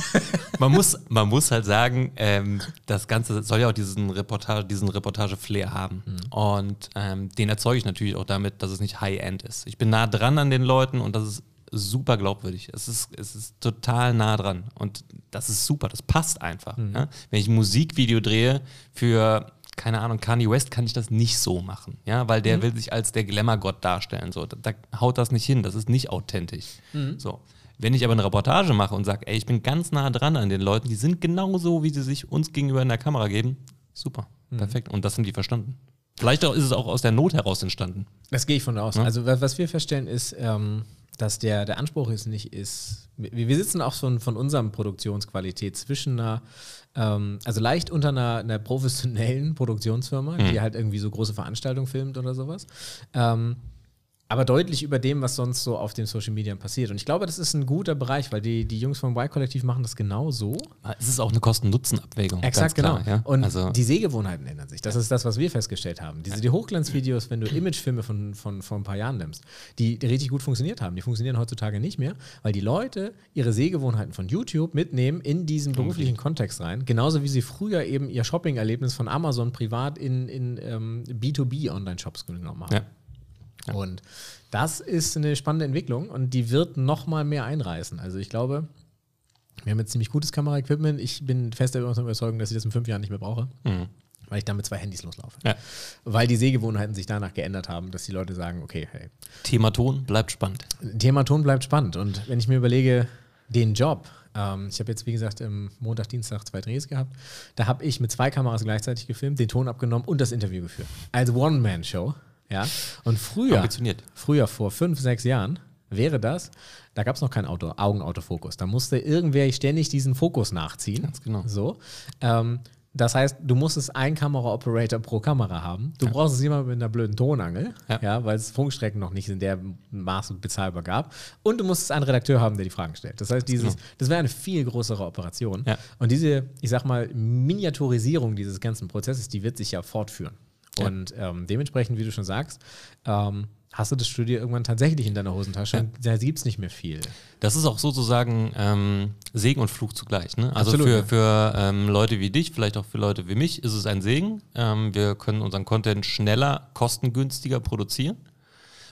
man, muss, man muss halt sagen, ähm, das Ganze soll ja auch diesen Reportage, diesen Reportage-Flair haben. Mhm. Und ähm, den erzeuge ich natürlich auch damit, dass es nicht High-End ist. Ich bin nah dran an den Leuten und das ist super glaubwürdig. Es ist, es ist total nah dran. Und das ist super, das passt einfach. Mhm. Ja? Wenn ich ein Musikvideo drehe für keine Ahnung, Kanye West kann ich das nicht so machen, ja, weil der mhm. will sich als der Glamour-Gott darstellen, so, da, da, haut das nicht hin, das ist nicht authentisch, mhm. so. Wenn ich aber eine Reportage mache und sage, ey, ich bin ganz nah dran an den Leuten, die sind genauso, wie sie sich uns gegenüber in der Kamera geben, super, mhm. perfekt. Und das sind die verstanden. Vielleicht ist es auch aus der Not heraus entstanden. Das gehe ich von aus. Ja? Also was wir feststellen ist, ähm, dass der, der Anspruch ist nicht ist, wir, wir sitzen auch von, von unserem Produktionsqualität zwischen einer ähm, also leicht unter einer, einer professionellen Produktionsfirma, mhm. die halt irgendwie so große Veranstaltungen filmt oder sowas. Ähm, aber deutlich über dem, was sonst so auf den Social Media passiert. Und ich glaube, das ist ein guter Bereich, weil die, die Jungs vom Y-Kollektiv machen das genau so. Es ist auch eine Kosten-Nutzen-Abwägung. Exakt, genau. ja? Und also die Sehgewohnheiten ändern sich. Das ja. ist das, was wir festgestellt haben. Diese die Hochglanzvideos, wenn du Imagefilme von, von vor ein paar Jahren nimmst, die, die richtig gut funktioniert haben, die funktionieren heutzutage nicht mehr, weil die Leute ihre Sehgewohnheiten von YouTube mitnehmen in diesen beruflichen Kontext rein. Genauso wie sie früher eben ihr Shopping-Erlebnis von Amazon privat in, in ähm, B2B-Online-Shops genommen haben. Ja. Und das ist eine spannende Entwicklung und die wird noch mal mehr einreißen. Also ich glaube, wir haben jetzt ziemlich gutes Kameraequipment. Ich bin fest der Überzeugung, dass ich das in fünf Jahren nicht mehr brauche. Mhm. Weil ich damit zwei Handys loslaufe. Ja. Weil die Sehgewohnheiten sich danach geändert haben, dass die Leute sagen, okay, hey. Thema Ton bleibt spannend. Thema Ton bleibt spannend. Und wenn ich mir überlege, den Job, ähm, ich habe jetzt, wie gesagt, im Montag, Dienstag zwei Drehs gehabt. Da habe ich mit zwei Kameras gleichzeitig gefilmt, den Ton abgenommen und das Interview geführt. Als One-Man-Show. Ja? Und früher, früher, vor fünf, sechs Jahren, wäre das, da gab es noch keinen Auto, Augenautofokus. Da musste irgendwer ständig diesen Fokus nachziehen. Ganz genau. So. Ähm, Das heißt, du musstest einen Kamera-Operator pro Kamera haben. Du ja. brauchst jemanden mit einer blöden Tonangel, ja. ja. weil es Funkstrecken noch nicht in der Maße bezahlbar gab. Und du musstest einen Redakteur haben, der die Fragen stellt. Das heißt, dieses, genau. das wäre eine viel größere Operation. Ja. Und diese, ich sag mal, Miniaturisierung dieses ganzen Prozesses, die wird sich ja fortführen. Und ähm, dementsprechend, wie du schon sagst, ähm, hast du das Studio irgendwann tatsächlich in deiner Hosentasche. Ja. Da gibt es nicht mehr viel. Das ist auch sozusagen ähm, Segen und Fluch zugleich. Ne? Also Absolut, für, ja. für ähm, Leute wie dich, vielleicht auch für Leute wie mich, ist es ein Segen. Ähm, wir können unseren Content schneller, kostengünstiger produzieren.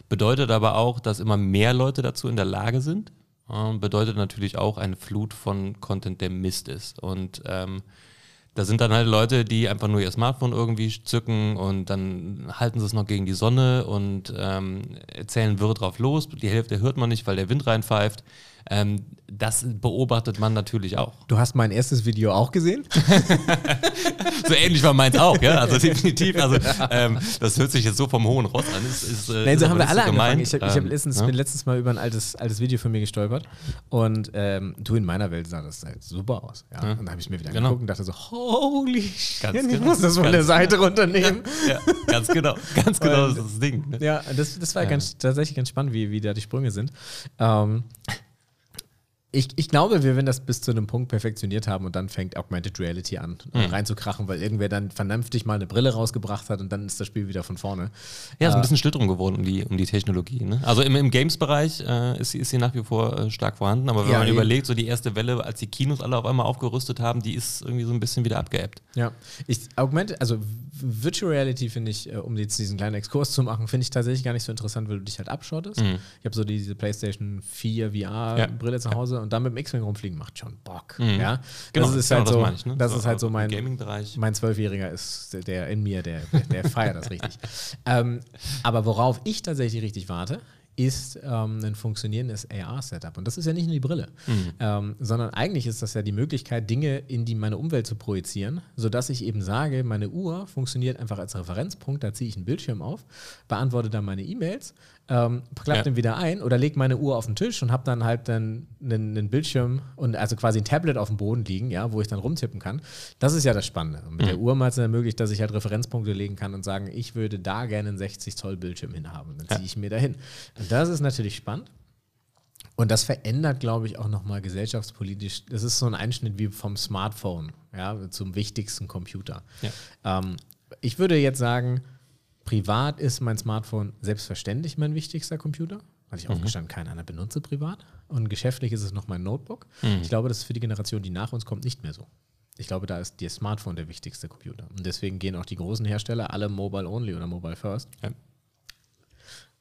Bedeutet aber auch, dass immer mehr Leute dazu in der Lage sind. Ähm, bedeutet natürlich auch eine Flut von Content, der Mist ist. Und ähm, da sind dann halt Leute, die einfach nur ihr Smartphone irgendwie zücken und dann halten sie es noch gegen die Sonne und ähm, erzählen wirr drauf los. Die Hälfte hört man nicht, weil der Wind reinpfeift. Ähm, das beobachtet man natürlich auch. Du hast mein erstes Video auch gesehen? so ähnlich war meins auch, ja. Also definitiv. Also ähm, das hört sich jetzt so vom hohen Ross an. Ist, ist, äh, Nein, so haben wir alle so angefangen. Ich, ich ähm, letztens, ja? bin letztens mal über ein altes, altes Video von mir gestolpert und ähm, du in meiner Welt sah das halt super aus. Ja? ja. Und da habe ich mir wieder genau. angeguckt und dachte so, holy ganz shit, ich genau. muss das von der Seite genau. runternehmen. Ja, ganz genau. Ganz genau und, das ist das Ding. Ne? Ja, das, das war ganz, tatsächlich ganz spannend, wie, wie da die Sprünge sind. Ähm, ich, ich glaube, wir werden das bis zu einem Punkt perfektioniert haben und dann fängt Augmented Reality an, mhm. reinzukrachen, weil irgendwer dann vernünftig mal eine Brille rausgebracht hat und dann ist das Spiel wieder von vorne. Ja, ist ein äh, bisschen Schlitterung geworden um die, um die Technologie. Ne? Also im, im Games-Bereich äh, ist, sie, ist sie nach wie vor äh, stark vorhanden, aber wenn ja, man eben. überlegt, so die erste Welle, als die Kinos alle auf einmal aufgerüstet haben, die ist irgendwie so ein bisschen wieder abgeebbt. Ja, ich, Augmented, also Virtual Reality finde ich, äh, um jetzt diesen kleinen Exkurs zu machen, finde ich tatsächlich gar nicht so interessant, weil du dich halt abschottest. Mhm. Ich habe so diese PlayStation 4 VR-Brille ja. zu Hause und dann mit dem X-Wing rumfliegen macht schon Bock. Mhm. Ja? Genau, das ist genau, halt so, das, ich, ne? das so, ist halt so mein Gaming-Bereich. Mein Zwölfjähriger ist der in mir, der, der feiert das richtig. Ähm, aber worauf ich tatsächlich richtig warte, ist ähm, ein funktionierendes AR-Setup. Und das ist ja nicht nur die Brille, mhm. ähm, sondern eigentlich ist das ja die Möglichkeit, Dinge in die, meine Umwelt zu projizieren, sodass ich eben sage, meine Uhr funktioniert einfach als Referenzpunkt, da ziehe ich einen Bildschirm auf, beantworte dann meine E-Mails ähm, klappe ja. den wieder ein oder lege meine Uhr auf den Tisch und habe dann halt dann einen, einen, Bildschirm und also quasi ein Tablet auf dem Boden liegen, ja, wo ich dann rumtippen kann. Das ist ja das Spannende. Und mit mhm. der Uhr mal es ermöglicht, dass ich halt Referenzpunkte legen kann und sagen, ich würde da gerne einen 60 Zoll Bildschirm hinhaben. Und dann ziehe ich mir dahin. Und das ist natürlich spannend. Und das verändert, glaube ich, auch nochmal gesellschaftspolitisch. Das ist so ein Einschnitt wie vom Smartphone, ja, zum wichtigsten Computer. Ja. Ähm, ich würde jetzt sagen, Privat ist mein Smartphone selbstverständlich mein wichtigster Computer, weil ich mhm. aufgestanden keinen anderen benutze privat. Und geschäftlich ist es noch mein Notebook. Mhm. Ich glaube, das ist für die Generation, die nach uns kommt, nicht mehr so. Ich glaube, da ist der Smartphone der wichtigste Computer. Und deswegen gehen auch die großen Hersteller alle Mobile Only oder Mobile First. Ja.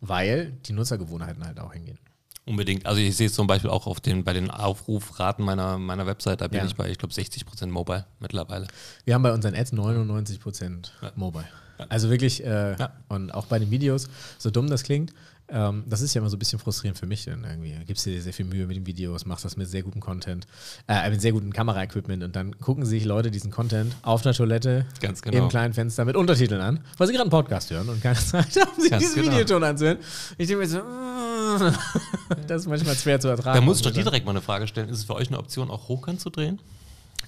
Weil die Nutzergewohnheiten halt auch hingehen. Unbedingt. Also ich sehe es zum Beispiel auch auf den, bei den Aufrufraten meiner, meiner Website, da bin ja. ich bei, ich glaube, 60% Mobile mittlerweile. Wir haben bei unseren Ads 99% ja. Mobile. Also wirklich, äh, ja. und auch bei den Videos, so dumm das klingt, ähm, das ist ja immer so ein bisschen frustrierend für mich. Denn irgendwie gibst du dir sehr viel Mühe mit den Videos, machst das mit sehr gutem Content, äh, mit sehr gutem Kameraequipment und dann gucken sich Leute diesen Content auf einer Toilette genau. im kleinen Fenster mit Untertiteln an, weil sie gerade einen Podcast hören und keine Zeit haben, sich Ganz diesen genau. Videoton anzuhören. Ich denke mir so, das ist manchmal schwer zu ertragen. Da muss ich doch dir direkt mal eine Frage stellen. Ist es für euch eine Option, auch hochkant zu drehen?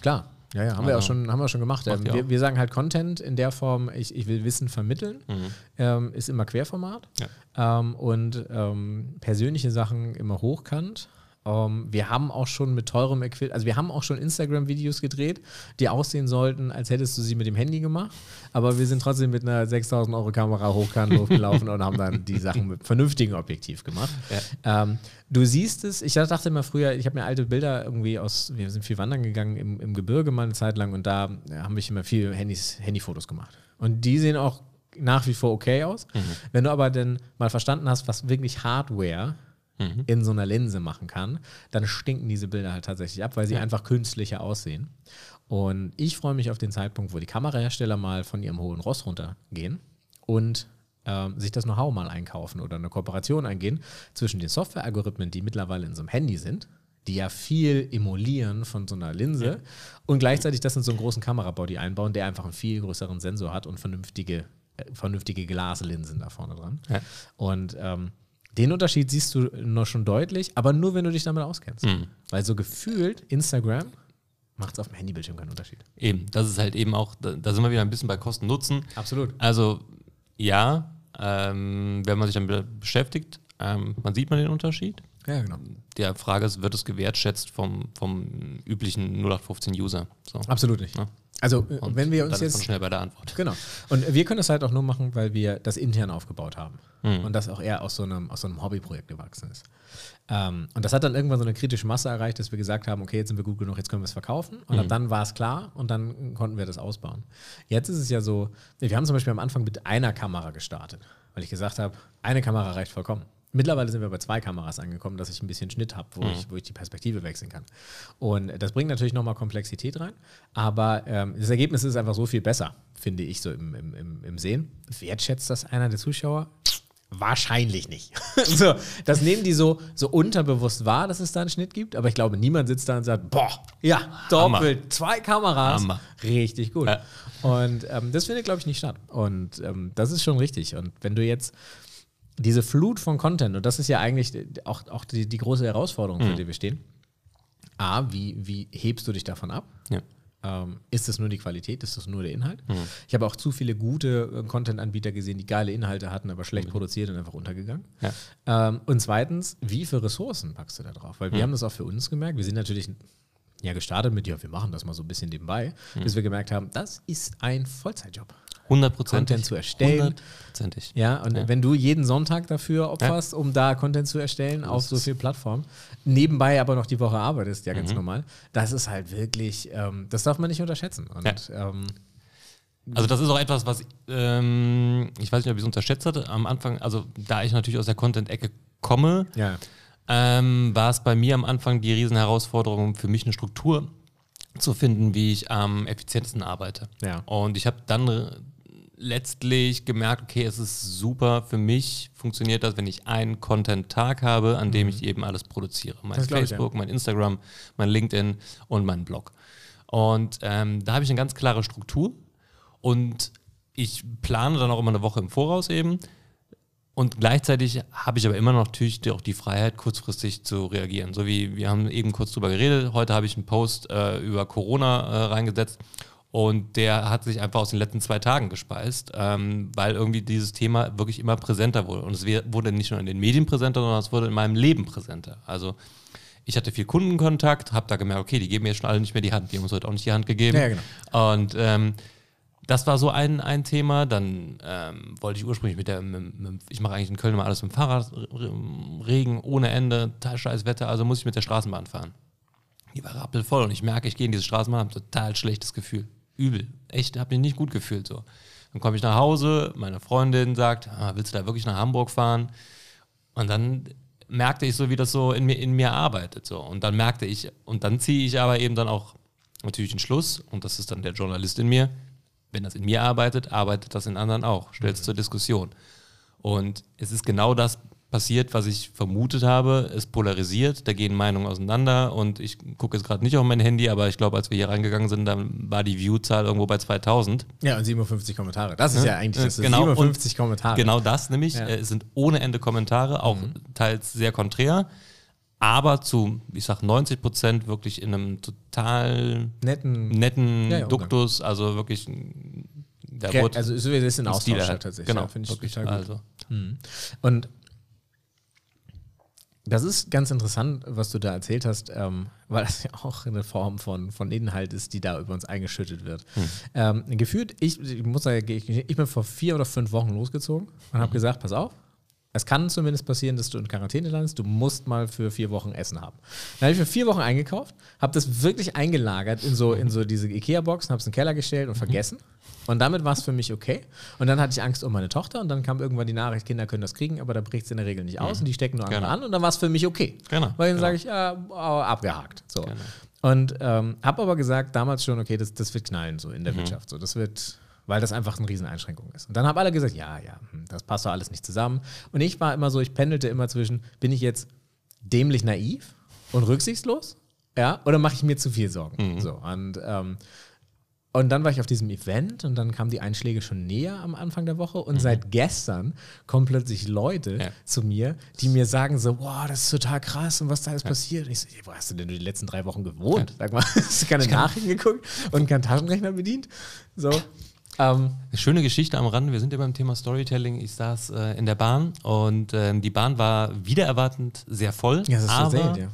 Klar. Ja, ja, haben also, wir auch schon, haben wir schon gemacht. Ähm, wir, wir, sagen halt Content in der Form, ich, ich will Wissen vermitteln, mhm. ähm, ist immer Querformat ja. ähm, und ähm, persönliche Sachen immer hochkant. Um, ähm, wir haben auch schon mit teurem Equipment, also wir haben auch schon Instagram-Videos gedreht, die aussehen sollten, als hättest du sie mit dem Handy gemacht. Aber wir sind trotzdem mit einer 6000 Euro Kamera hochkant hochgelaufen und haben dann die Sachen mit vernünftigen Objektiv gemacht. Ja. Ähm, du siehst es, ich dachte immer früher, ich habe mir alte Bilder irgendwie aus, wir sind viel wandern gegangen im, im Gebirge mal eine Zeit lang und da haben wir immer viel Handys, Handyfotos gemacht. Und die sehen auch nach wie vor okay aus. Mhm. Wenn du aber dann mal verstanden hast, was wirklich Hardware mhm. in so einer Linse machen kann, dann stinken diese Bilder halt tatsächlich ab, weil sie ja. einfach künstlicher aussehen. Und ich freue mich auf den Zeitpunkt, wo die Kamerahersteller mal von ihrem hohen Ross runtergehen und ähm, sich das Know-how mal einkaufen oder eine Kooperation eingehen zwischen den Software-Algorithmen, die mittlerweile in so einem Handy sind, die ja viel emulieren von so einer Linse ja. und gleichzeitig das in so einen großen Kamerabody einbauen, der einfach einen viel größeren Sensor hat und vernünftige, äh, vernünftige Glaslinsen da vorne dran. Ja. Und ähm, den Unterschied siehst du noch schon deutlich, aber nur wenn du dich damit auskennst. Mhm. Weil so gefühlt Instagram macht es auf dem Handybildschirm keinen Unterschied. Eben, das ist halt eben auch, da, sind wir wieder ein bisschen bei Kosten-Nutzen. Absolut. Also ja, ähm, wenn man sich damit beschäftigt, ähm, man sieht man den Unterschied. Ja, genau. Die Frage ist, wird es gewertschätzt vom, vom üblichen 0815-User? So. Absolut nicht. Ja. Also, äh, Und wenn wir uns jetzt. schnell bei der Antwort. Genau. Und wir können das halt auch nur machen, weil wir das intern aufgebaut haben. Mhm. Und das auch eher aus so einem, aus so einem Hobbyprojekt gewachsen ist. Ähm, und das hat dann irgendwann so eine kritische Masse erreicht, dass wir gesagt haben, okay, jetzt sind wir gut genug, jetzt können wir es verkaufen. Und Mhm. ab dann war es klar und dann konnten wir das ausbauen. Jetzt ist es ja so, wir haben zum Beispiel am Anfang mit einer Kamera gestartet, weil ich gesagt habe, eine Kamera reicht vollkommen. Mittlerweile sind wir bei zwei Kameras angekommen, dass ich ein bisschen Schnitt habe, wo, Mhm. ich, wo ich die Perspektive wechseln kann. Und das bringt natürlich nochmal Komplexität rein, aber ähm, das Ergebnis ist einfach so viel besser, finde ich, so im, im, im, im Sehen. Wertschätzt das einer der Zuschauer? Wahrscheinlich nicht. so, das nehmen die so, so unterbewusst wahr, dass es da einen Schnitt gibt, aber ich glaube, niemand sitzt da und sagt, boah, ja, doppelt, zwei Kameras, Hammer. richtig gut. Ja. Und ähm, das findet, glaube ich, nicht statt. Und ähm, das ist schon richtig. Und wenn du jetzt diese Flut von Content, und das ist ja eigentlich auch, auch die, die große Herausforderung, Mhm. vor der wir stehen. A, wie, wie hebst du dich davon ab? Ja. Ähm, ist es nur die Qualität? Ist es nur der Inhalt? Mhm. Ich habe auch zu viele gute äh, Content-Anbieter gesehen, die geile Inhalte hatten, aber Mhm. schlecht produziert und einfach untergegangen. Ja. Ähm, und zweitens, wie viele Ressourcen packst du da drauf? Weil wir haben das auch für uns gemerkt. Wir sind natürlich ja gestartet mit, ja, wir machen das mal so ein bisschen nebenbei, Mhm. bis wir gemerkt haben, das ist ein Vollzeitjob. 100% Content zu erstellen. Hundertprozentig. Ja, und Ja. wenn du jeden Sonntag dafür opferst, um da Content zu erstellen auf so viel Plattformen, nebenbei aber noch die Woche arbeitest, ja Mhm. ganz normal, das ist halt wirklich, ähm, das darf man nicht unterschätzen. Und ähm, Also das ist auch etwas, was ähm, ich weiß nicht, ob ich es unterschätzt hatte. Am Anfang, also da ich natürlich aus der Content-Ecke komme, ja, ähm, war es bei mir am Anfang die riesen Herausforderung für mich eine Struktur zu finden, wie ich am effizientesten arbeite. Ja. Und ich habe dann letztlich gemerkt, okay, es ist super für mich, funktioniert das, wenn ich einen Content-Tag habe, an dem ich eben alles produziere. Mein Mhm. Das Facebook, mein Instagram, mein LinkedIn und mein Blog. Und ähm, da habe ich eine ganz klare Struktur und ich plane dann auch immer eine Woche im Voraus eben. Und gleichzeitig habe ich aber immer noch natürlich auch die Freiheit, kurzfristig zu reagieren. So wie wir haben eben kurz drüber geredet. Heute habe ich einen Post äh, über Corona äh, reingesetzt und der hat sich einfach aus den letzten zwei Tagen gespeist, ähm, weil irgendwie dieses Thema wirklich immer präsenter wurde. Und es wurde nicht nur in den Medien präsenter, sondern es wurde in meinem Leben präsenter. Also ich hatte viel Kundenkontakt, habe da gemerkt, okay, die geben mir jetzt schon alle nicht mehr die Hand. Die haben uns heute auch nicht die Hand gegeben. Ja, genau. Und ähm, das war so ein, ein Thema. Dann ähm, wollte ich ursprünglich mit der, mit, mit, ich mache eigentlich in Köln immer alles mit dem Fahrrad, Regen ohne Ende, total scheiß Wetter, also muss ich mit der Straßenbahn fahren. Die war rappelvoll und ich merke, ich gehe in diese Straßenbahn, habe total schlechtes Gefühl. Übel. Echt, habe mich nicht gut gefühlt so. Dann komme ich nach Hause, meine Freundin sagt, ah, willst du da wirklich nach Hamburg fahren? Und dann merkte ich so, wie das so in mir, in mir arbeitet. So. Und dann merkte ich, und dann ziehe ich aber eben dann auch natürlich einen Schluss, und das ist dann der Journalist in mir, wenn das in mir arbeitet, arbeitet das in anderen auch. Stellt es zur Diskussion. Und es ist genau das passiert, was ich vermutet habe. Es polarisiert, da gehen Meinungen auseinander und ich gucke jetzt gerade nicht auf mein Handy, aber ich glaube, als wir hier reingegangen sind, dann war die View-Zahl irgendwo bei 2000. ja, und 57 Kommentare. Das ist ja, eigentlich das. Genau, und 57 Kommentare. Genau das nämlich. Ja. Äh, Es sind ohne Ende Kommentare, auch teils sehr konträr, aber zu, ich sag 90 Prozent wirklich in einem total Netten. netten Ja, ja. Duktus, also wirklich der Ge- wurde also das in ein Austausch tatsächlich. Genau, ja, finde ich wirklich. total gut. Also, Und das ist ganz interessant, was du da erzählt hast, ähm, weil das ja auch eine Form von, von Inhalt ist, die da über uns eingeschüttet wird. Ähm, gefühlt, ich, ich muss sagen, ich, ich bin vor vier oder fünf Wochen losgezogen und habe gesagt, pass auf, es kann zumindest passieren, dass du in Quarantäne landest. Du musst mal für vier Wochen Essen haben. Dann habe ich für vier Wochen eingekauft, habe das wirklich eingelagert in so, in so diese Ikea-Boxen, habe es in den Keller gestellt und vergessen. Und damit war es für mich okay. Und dann hatte ich Angst um meine Tochter und dann kam irgendwann die Nachricht, Kinder können das kriegen, aber da bricht es in der Regel nicht aus und die stecken nur andere Genau. an und dann war es für mich okay. Genau, Weil dann genau. sage ich, ja, abgehakt. So. Genau. Und ähm, habe aber gesagt, damals schon, okay, das, das wird knallen so in der Wirtschaft. So. Das wird, weil das einfach eine Rieseneinschränkung ist. Und dann haben alle gesagt, ja, ja, hm, das passt doch alles nicht zusammen. Und ich war immer so, ich pendelte immer zwischen, bin ich jetzt dämlich naiv und rücksichtslos? Ja, oder mache ich mir zu viel Sorgen? So, und, ähm, Und dann war ich auf diesem Event und dann kamen die Einschläge schon näher am Anfang der Woche. Und mhm. seit gestern kommen plötzlich Leute ja. zu mir, die mir sagen so, wow, das ist total krass und was da alles ja. passiert. Und ich so, wo hast du denn die letzten drei Wochen gewohnt? Ja. Sag mal, hast du keine Nachrichten geguckt und keinen Taschenrechner bedient? So. Ähm, Eine schöne Geschichte am Rande. Wir sind ja beim Thema Storytelling. Ich saß äh, in der Bahn und ähm, die Bahn war wieder erwartend sehr voll. Ja, das ist aber erzählt, ja.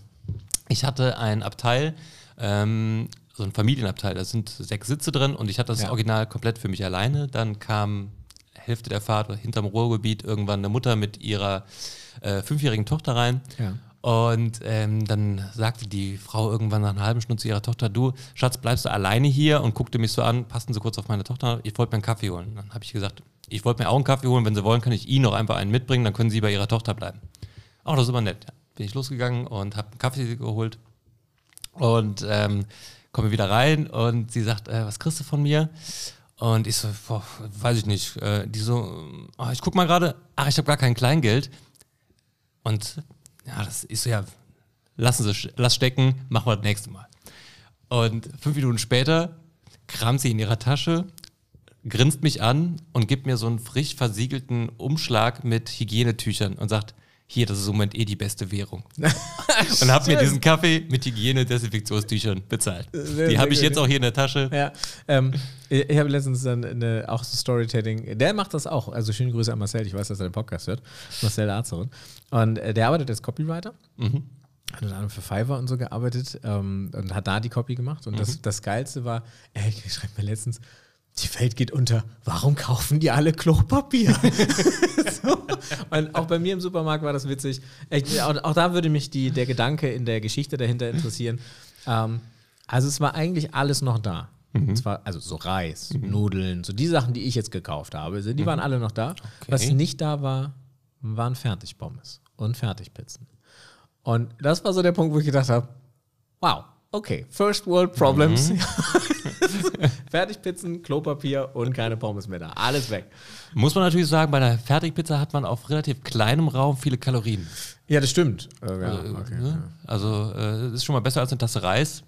ich hatte ein Abteil, ähm, so ein Familienabteil, da sind sechs Sitze drin und ich hatte das ja. Original komplett für mich alleine. Dann kam Hälfte der Fahrt hinterm Ruhrgebiet irgendwann eine Mutter mit ihrer äh, fünfjährigen Tochter rein. Ja. Und ähm, dann sagte die Frau irgendwann nach einer halben Stunde zu ihrer Tochter, du, Schatz, bleibst du alleine hier? Und guckte mich so an, passten Sie kurz auf meine Tochter, ich wollte mir einen Kaffee holen. Dann habe ich gesagt, ich wollte mir auch einen Kaffee holen, wenn Sie wollen, kann ich Ihnen noch einfach einen mitbringen, dann können Sie bei Ihrer Tochter bleiben. Auch das ist immer nett. Bin ich losgegangen und habe einen Kaffee geholt und ähm, komme wieder rein und sie sagt, äh, was kriegst du von mir? Und ich so, boah, weiß ich nicht. Äh, die so, oh, ich guck mal gerade, ach, ich habe gar kein Kleingeld. Und ja, das ist ja, lassen Sie, lass stecken, machen wir das nächste Mal. Und fünf Minuten später kramt sie in ihrer Tasche, grinst mich an und gibt mir so einen frisch versiegelten Umschlag mit Hygienetüchern und sagt, hier, das ist im Moment eh die beste Währung. und habe mir diesen Kaffee mit Hygiene-Desinfektionstüchern bezahlt. Sehr, die habe ich jetzt auch hier in der Tasche. Ja, ähm, ich habe letztens dann eine, auch so Storytelling, der macht das auch. Also schöne Grüße an Marcel, ich weiß, dass er den Podcast hört. Marcel Azeron. Und äh, der arbeitet als Copywriter. Mhm. Hat unter anderem für Fiverr und so gearbeitet ähm, und hat da die Copy gemacht. Und mhm. das, das Geilste war, ey, ich schreibe mir letztens, die Welt geht unter. Warum kaufen die alle Klopapier? so. Und auch bei mir im Supermarkt war das witzig. Ich, auch, auch, da würde mich die, der Gedanke in der Geschichte dahinter interessieren. Ähm, also es war eigentlich alles noch da. Mhm. Zwar, also so Reis, mhm. Nudeln, so die Sachen, die ich jetzt gekauft habe, die mhm. waren alle noch da. Okay. Was nicht da war, waren Fertigpommes und Fertigpizzen. Und das war so der Punkt, wo ich gedacht habe, wow, okay, First World Problems. Fertigpizzen, Klopapier und keine Pommes mehr da. Alles weg. Muss man natürlich sagen, bei einer Fertigpizza hat man auf relativ kleinem Raum viele Kalorien. Ja, das stimmt. Äh, ja, okay, ne? ja. Also, äh, ist schon mal besser als eine Tasse Reis.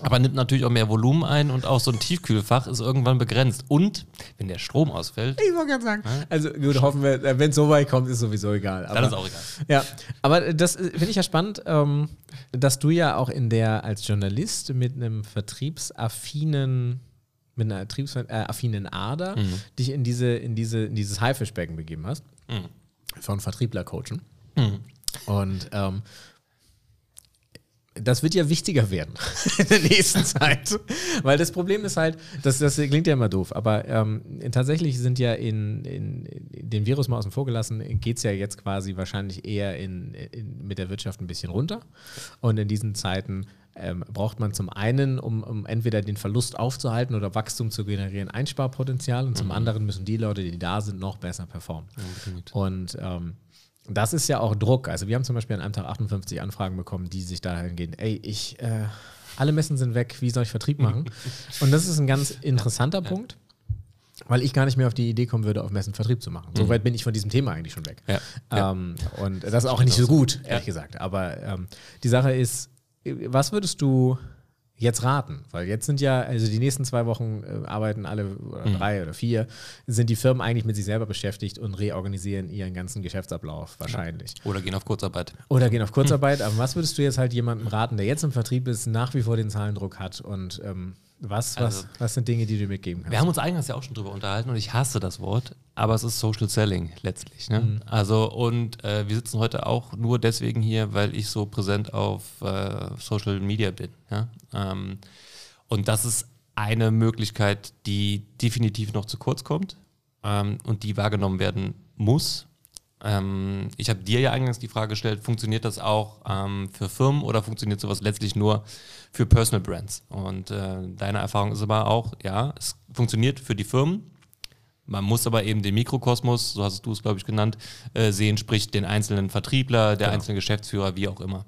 Aber nimmt natürlich auch mehr Volumen ein und auch so ein Tiefkühlfach ist irgendwann begrenzt. Und wenn der Strom ausfällt. Ich wollte gerade sagen. Ja? Also gut, hoffen wir, äh, wenn es so weit kommt, ist sowieso egal. Aber, Dann ist auch egal. Ja, aber das äh, finde ich ja spannend, ähm, dass du ja auch in der als Journalist mit einem vertriebsaffinen mit einer vertriebsaffinen Ader mhm. dich in diese in diese in dieses Haifischbecken begeben hast mhm. von Vertriebler coachen. Mhm. Und ähm, das wird ja wichtiger werden in der nächsten Zeit. Weil das Problem ist halt, das, das klingt ja immer doof, aber ähm, tatsächlich sind ja in, in, in, den Virus mal außen vor gelassen, geht es ja jetzt quasi wahrscheinlich eher in, in, mit der Wirtschaft ein bisschen runter. Und in diesen Zeiten ähm, braucht man zum einen, um, um, entweder den Verlust aufzuhalten oder Wachstum zu generieren, Einsparpotenzial und zum mhm. anderen müssen die Leute, die da sind, noch besser performen. Mhm. Und ähm, das ist ja auch Druck. Also wir haben zum Beispiel an einem Tag 58 Anfragen bekommen, die sich dahin gehen, ey, ich, äh, alle Messen sind weg, wie soll ich Vertrieb machen? Und das ist ein ganz interessanter ja, Punkt, weil ich gar nicht mehr auf die Idee kommen würde, auf Messen Vertrieb zu machen. So mhm. weit bin ich von diesem Thema eigentlich schon weg. Ja, ähm, und das ist auch nicht so gut, ehrlich gesagt. Aber ähm, die Sache ist, was würdest du jetzt raten? Weil jetzt sind ja, also die nächsten zwei Wochen äh, arbeiten alle, oder mhm. drei oder vier, sind die Firmen eigentlich mit sich selber beschäftigt und reorganisieren ihren ganzen Geschäftsablauf wahrscheinlich. Oder gehen auf Kurzarbeit. Oder gehen auf Kurzarbeit. Mhm. Aber was würdest du jetzt halt jemandem raten, der jetzt im Vertrieb ist, nach wie vor den Zahlendruck hat und ähm, was, was, also, was sind Dinge, die du mitgeben kannst? Wir haben uns eingangs ja auch schon drüber unterhalten und ich hasse das Wort, aber es ist Social Selling letztlich. Ne? Mhm. Also, und äh, wir sitzen heute auch nur deswegen hier, weil ich so präsent auf äh, Social Media bin. Ja? Ähm, und das ist eine Möglichkeit, die definitiv noch zu kurz kommt ähm, und die wahrgenommen werden muss. Ähm, ich habe dir ja eingangs die Frage gestellt, funktioniert das auch ähm, für Firmen oder funktioniert sowas letztlich nur für Personal Brands? Und äh, deine Erfahrung ist aber auch, ja, es funktioniert für die Firmen. Man muss aber eben den Mikrokosmos, so hast du es, glaube ich, genannt, äh, sehen, sprich den einzelnen Vertriebler, der genau. einzelne Geschäftsführer, wie auch immer.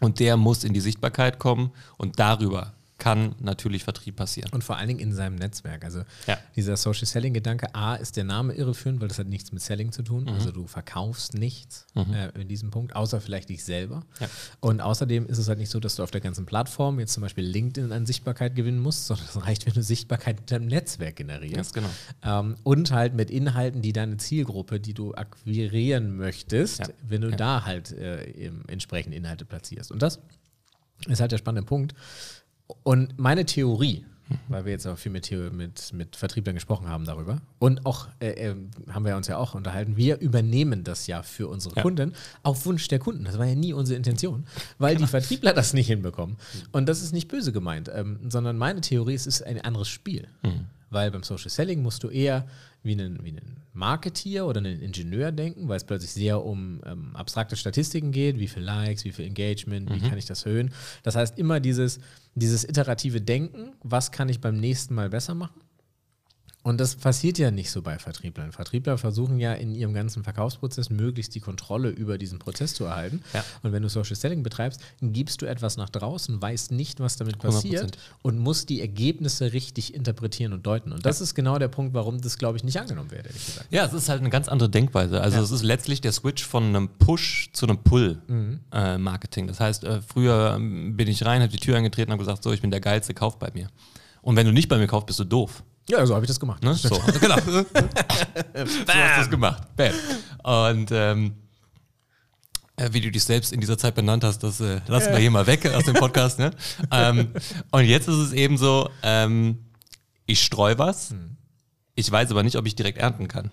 Und der muss in die Sichtbarkeit kommen und darüber kann natürlich Vertrieb passieren. Und vor allen Dingen in seinem Netzwerk. Also Ja. dieser Social Selling-Gedanke, A, ist der Name irreführend, weil das hat nichts mit Selling zu tun. Mhm. Also du verkaufst nichts äh, in diesem Punkt, außer vielleicht dich selber. Ja. Und außerdem ist es halt nicht so, dass du auf der ganzen Plattform jetzt zum Beispiel LinkedIn an Sichtbarkeit gewinnen musst, sondern es reicht, wenn du Sichtbarkeit in deinem Netzwerk generierst. Ganz genau. Ähm, und halt mit Inhalten, die deine Zielgruppe, die du akquirieren möchtest, Ja. wenn du da halt äh, im, entsprechende Inhalte platzierst. Und das ist halt der spannende Punkt. Und meine Theorie, weil wir jetzt auch viel mit, mit, mit Vertrieblern gesprochen haben darüber und auch, äh, äh, haben wir uns ja auch unterhalten, wir übernehmen das ja für unsere Ja. Kunden auf Wunsch der Kunden. Das war ja nie unsere Intention, weil die Vertriebler das nicht hinbekommen. Und das ist nicht böse gemeint, ähm, sondern meine Theorie ist, es ist ein anderes Spiel. Weil beim Social Selling musst du eher wie einen, wie einen Marketeer oder einen Ingenieur denken, weil es plötzlich sehr um ähm, abstrakte Statistiken geht, wie viel Likes, wie viel Engagement, wie kann ich das erhöhen. Das heißt immer dieses, dieses iterative Denken, was kann ich beim nächsten Mal besser machen? Und das passiert ja nicht so bei Vertrieblern. Vertriebler versuchen ja in ihrem ganzen Verkaufsprozess möglichst die Kontrolle über diesen Prozess zu erhalten. Ja. Und wenn du Social Selling betreibst, gibst du etwas nach draußen, weißt nicht, was damit passiert 100%. und musst die Ergebnisse richtig interpretieren und deuten. Und das ist genau der Punkt, warum das, glaube ich, nicht angenommen wird, ehrlich gesagt. Ja, es ist halt eine ganz andere Denkweise. Also Ja. es ist letztlich der Switch von einem Push zu einem Pull-Marketing. das heißt, äh, früher ähm, bin ich rein, habe die Tür eingetreten und habe gesagt, so, ich bin der Geilste, kauf bei mir. Und wenn du nicht bei mir kaufst, bist du doof. Ja, so habe ich das gemacht. Ne? So, genau. so hast du es gemacht. Bam. Und ähm, äh, wie du dich selbst in dieser Zeit benannt hast, das äh, lassen wir hier mal weg aus dem Podcast. Ne? ähm, und jetzt ist es eben so, ähm, ich streue was, ich weiß aber nicht, ob ich direkt ernten kann.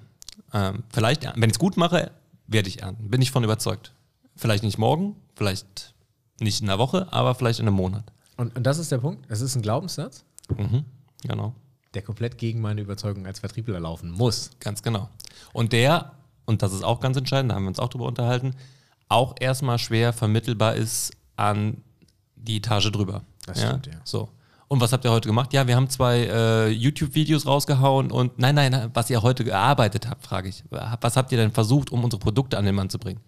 Ähm, vielleicht, wenn ich es gut mache, werde ich ernten. Bin ich von überzeugt. Vielleicht nicht morgen, vielleicht nicht in einer Woche, aber vielleicht in einem Monat. Und, und das ist der Punkt. Es ist ein Glaubenssatz, Mhm, genau. Der komplett gegen meine Überzeugung als Vertriebler laufen muss. Ganz genau. Und der, und das ist auch ganz entscheidend, da haben wir uns auch drüber unterhalten, auch erstmal schwer vermittelbar ist an die Etage drüber. Das stimmt, ja. So. Und was habt ihr heute gemacht? Ja, wir haben zwei äh, YouTube-Videos rausgehauen und nein, nein, was ihr heute gearbeitet habt, frage ich. Was habt ihr denn versucht, um unsere Produkte an den Mann zu bringen?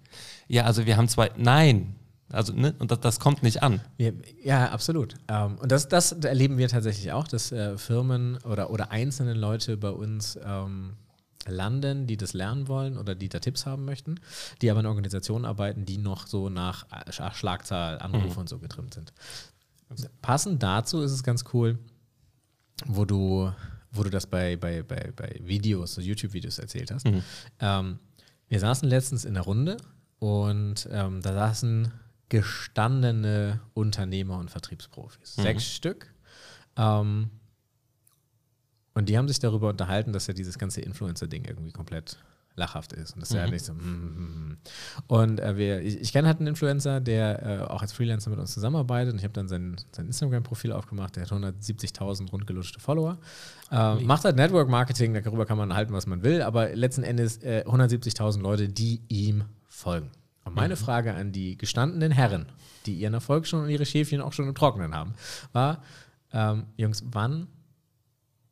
Ja, also wir haben zwei, nein. Also, ne, und das, das kommt nicht an. Wir, ja, absolut. Ähm, und das, das erleben wir tatsächlich auch, dass äh, Firmen oder, oder einzelne Leute bei uns ähm, landen, die das lernen wollen oder die da Tipps haben möchten, die aber in Organisationen arbeiten, die noch so nach Sch- Schlagzahl, Anrufe und so getrimmt sind. Passend dazu ist es ganz cool, wo du, wo du das bei, bei, bei, bei Videos, so YouTube-Videos erzählt hast. Ähm, wir saßen letztens in der Runde und ähm, da saßen gestandene Unternehmer und Vertriebsprofis. Sechs Stück. Ähm, und die haben sich darüber unterhalten, dass ja dieses ganze Influencer-Ding irgendwie komplett lachhaft ist. Und das ist ja nicht so. mm, mm. Und äh, wir, ich, ich kenne halt einen Influencer, der äh, auch als Freelancer mit uns zusammenarbeitet. Und ich habe dann sein, sein Instagram-Profil aufgemacht. Der hat 170.000 rundgelutschte Follower. Äh, macht halt Network-Marketing, darüber kann man halten, was man will. Aber letzten Endes äh, 170.000 Leute, die ihm folgen. Und meine Frage an die gestandenen Herren, die ihren Erfolg schon und ihre Schäfchen auch schon im Trockenen haben, war, ähm, Jungs, wann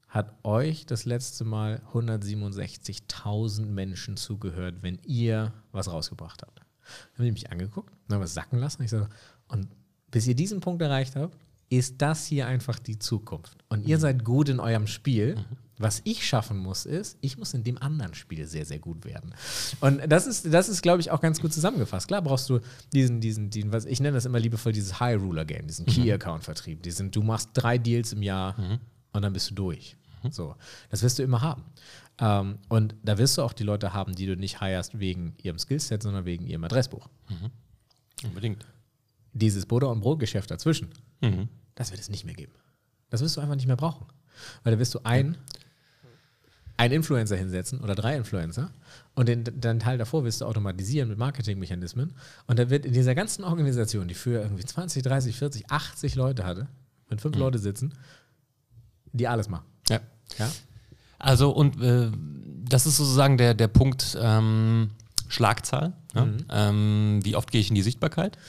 hat euch das letzte Mal 167.000 Menschen zugehört, wenn ihr was rausgebracht habt? Dann haben die mich angeguckt, dann haben wir es sacken lassen. Ich so, und bis ihr diesen Punkt erreicht habt, ist das hier einfach die Zukunft. Und ihr seid gut in eurem Spiel. Was ich schaffen muss, ist, ich muss in dem anderen Spiel sehr, sehr gut werden. Und das ist, das ist, glaube ich, auch ganz gut zusammengefasst. Klar brauchst du diesen, diesen, diesen was ich nenne das immer liebevoll dieses High Ruler Game, diesen Key Account Vertrieb. Diesen, du machst drei Deals im Jahr und dann bist du durch. So, das wirst du immer haben. Ähm, und da wirst du auch die Leute haben, die du nicht hirest wegen ihrem Skillset, sondern wegen ihrem Adressbuch. Unbedingt. Dieses Butter- und Brotgeschäft dazwischen, Mhm. das wird es nicht mehr geben. Das wirst du einfach nicht mehr brauchen. Weil da wirst du ein, ein Influencer hinsetzen oder drei Influencer und den, den Teil davor wirst du automatisieren mit Marketingmechanismen. Und da wird in dieser ganzen Organisation, die für irgendwie 20, 30, 40, 80 Leute hatte, mit fünf Leute sitzen, die alles machen. Ja. Ja? Also, und äh, das ist sozusagen der, der Punkt ähm, Schlagzahl. Ja? Ähm, wie oft gehe ich in die Sichtbarkeit?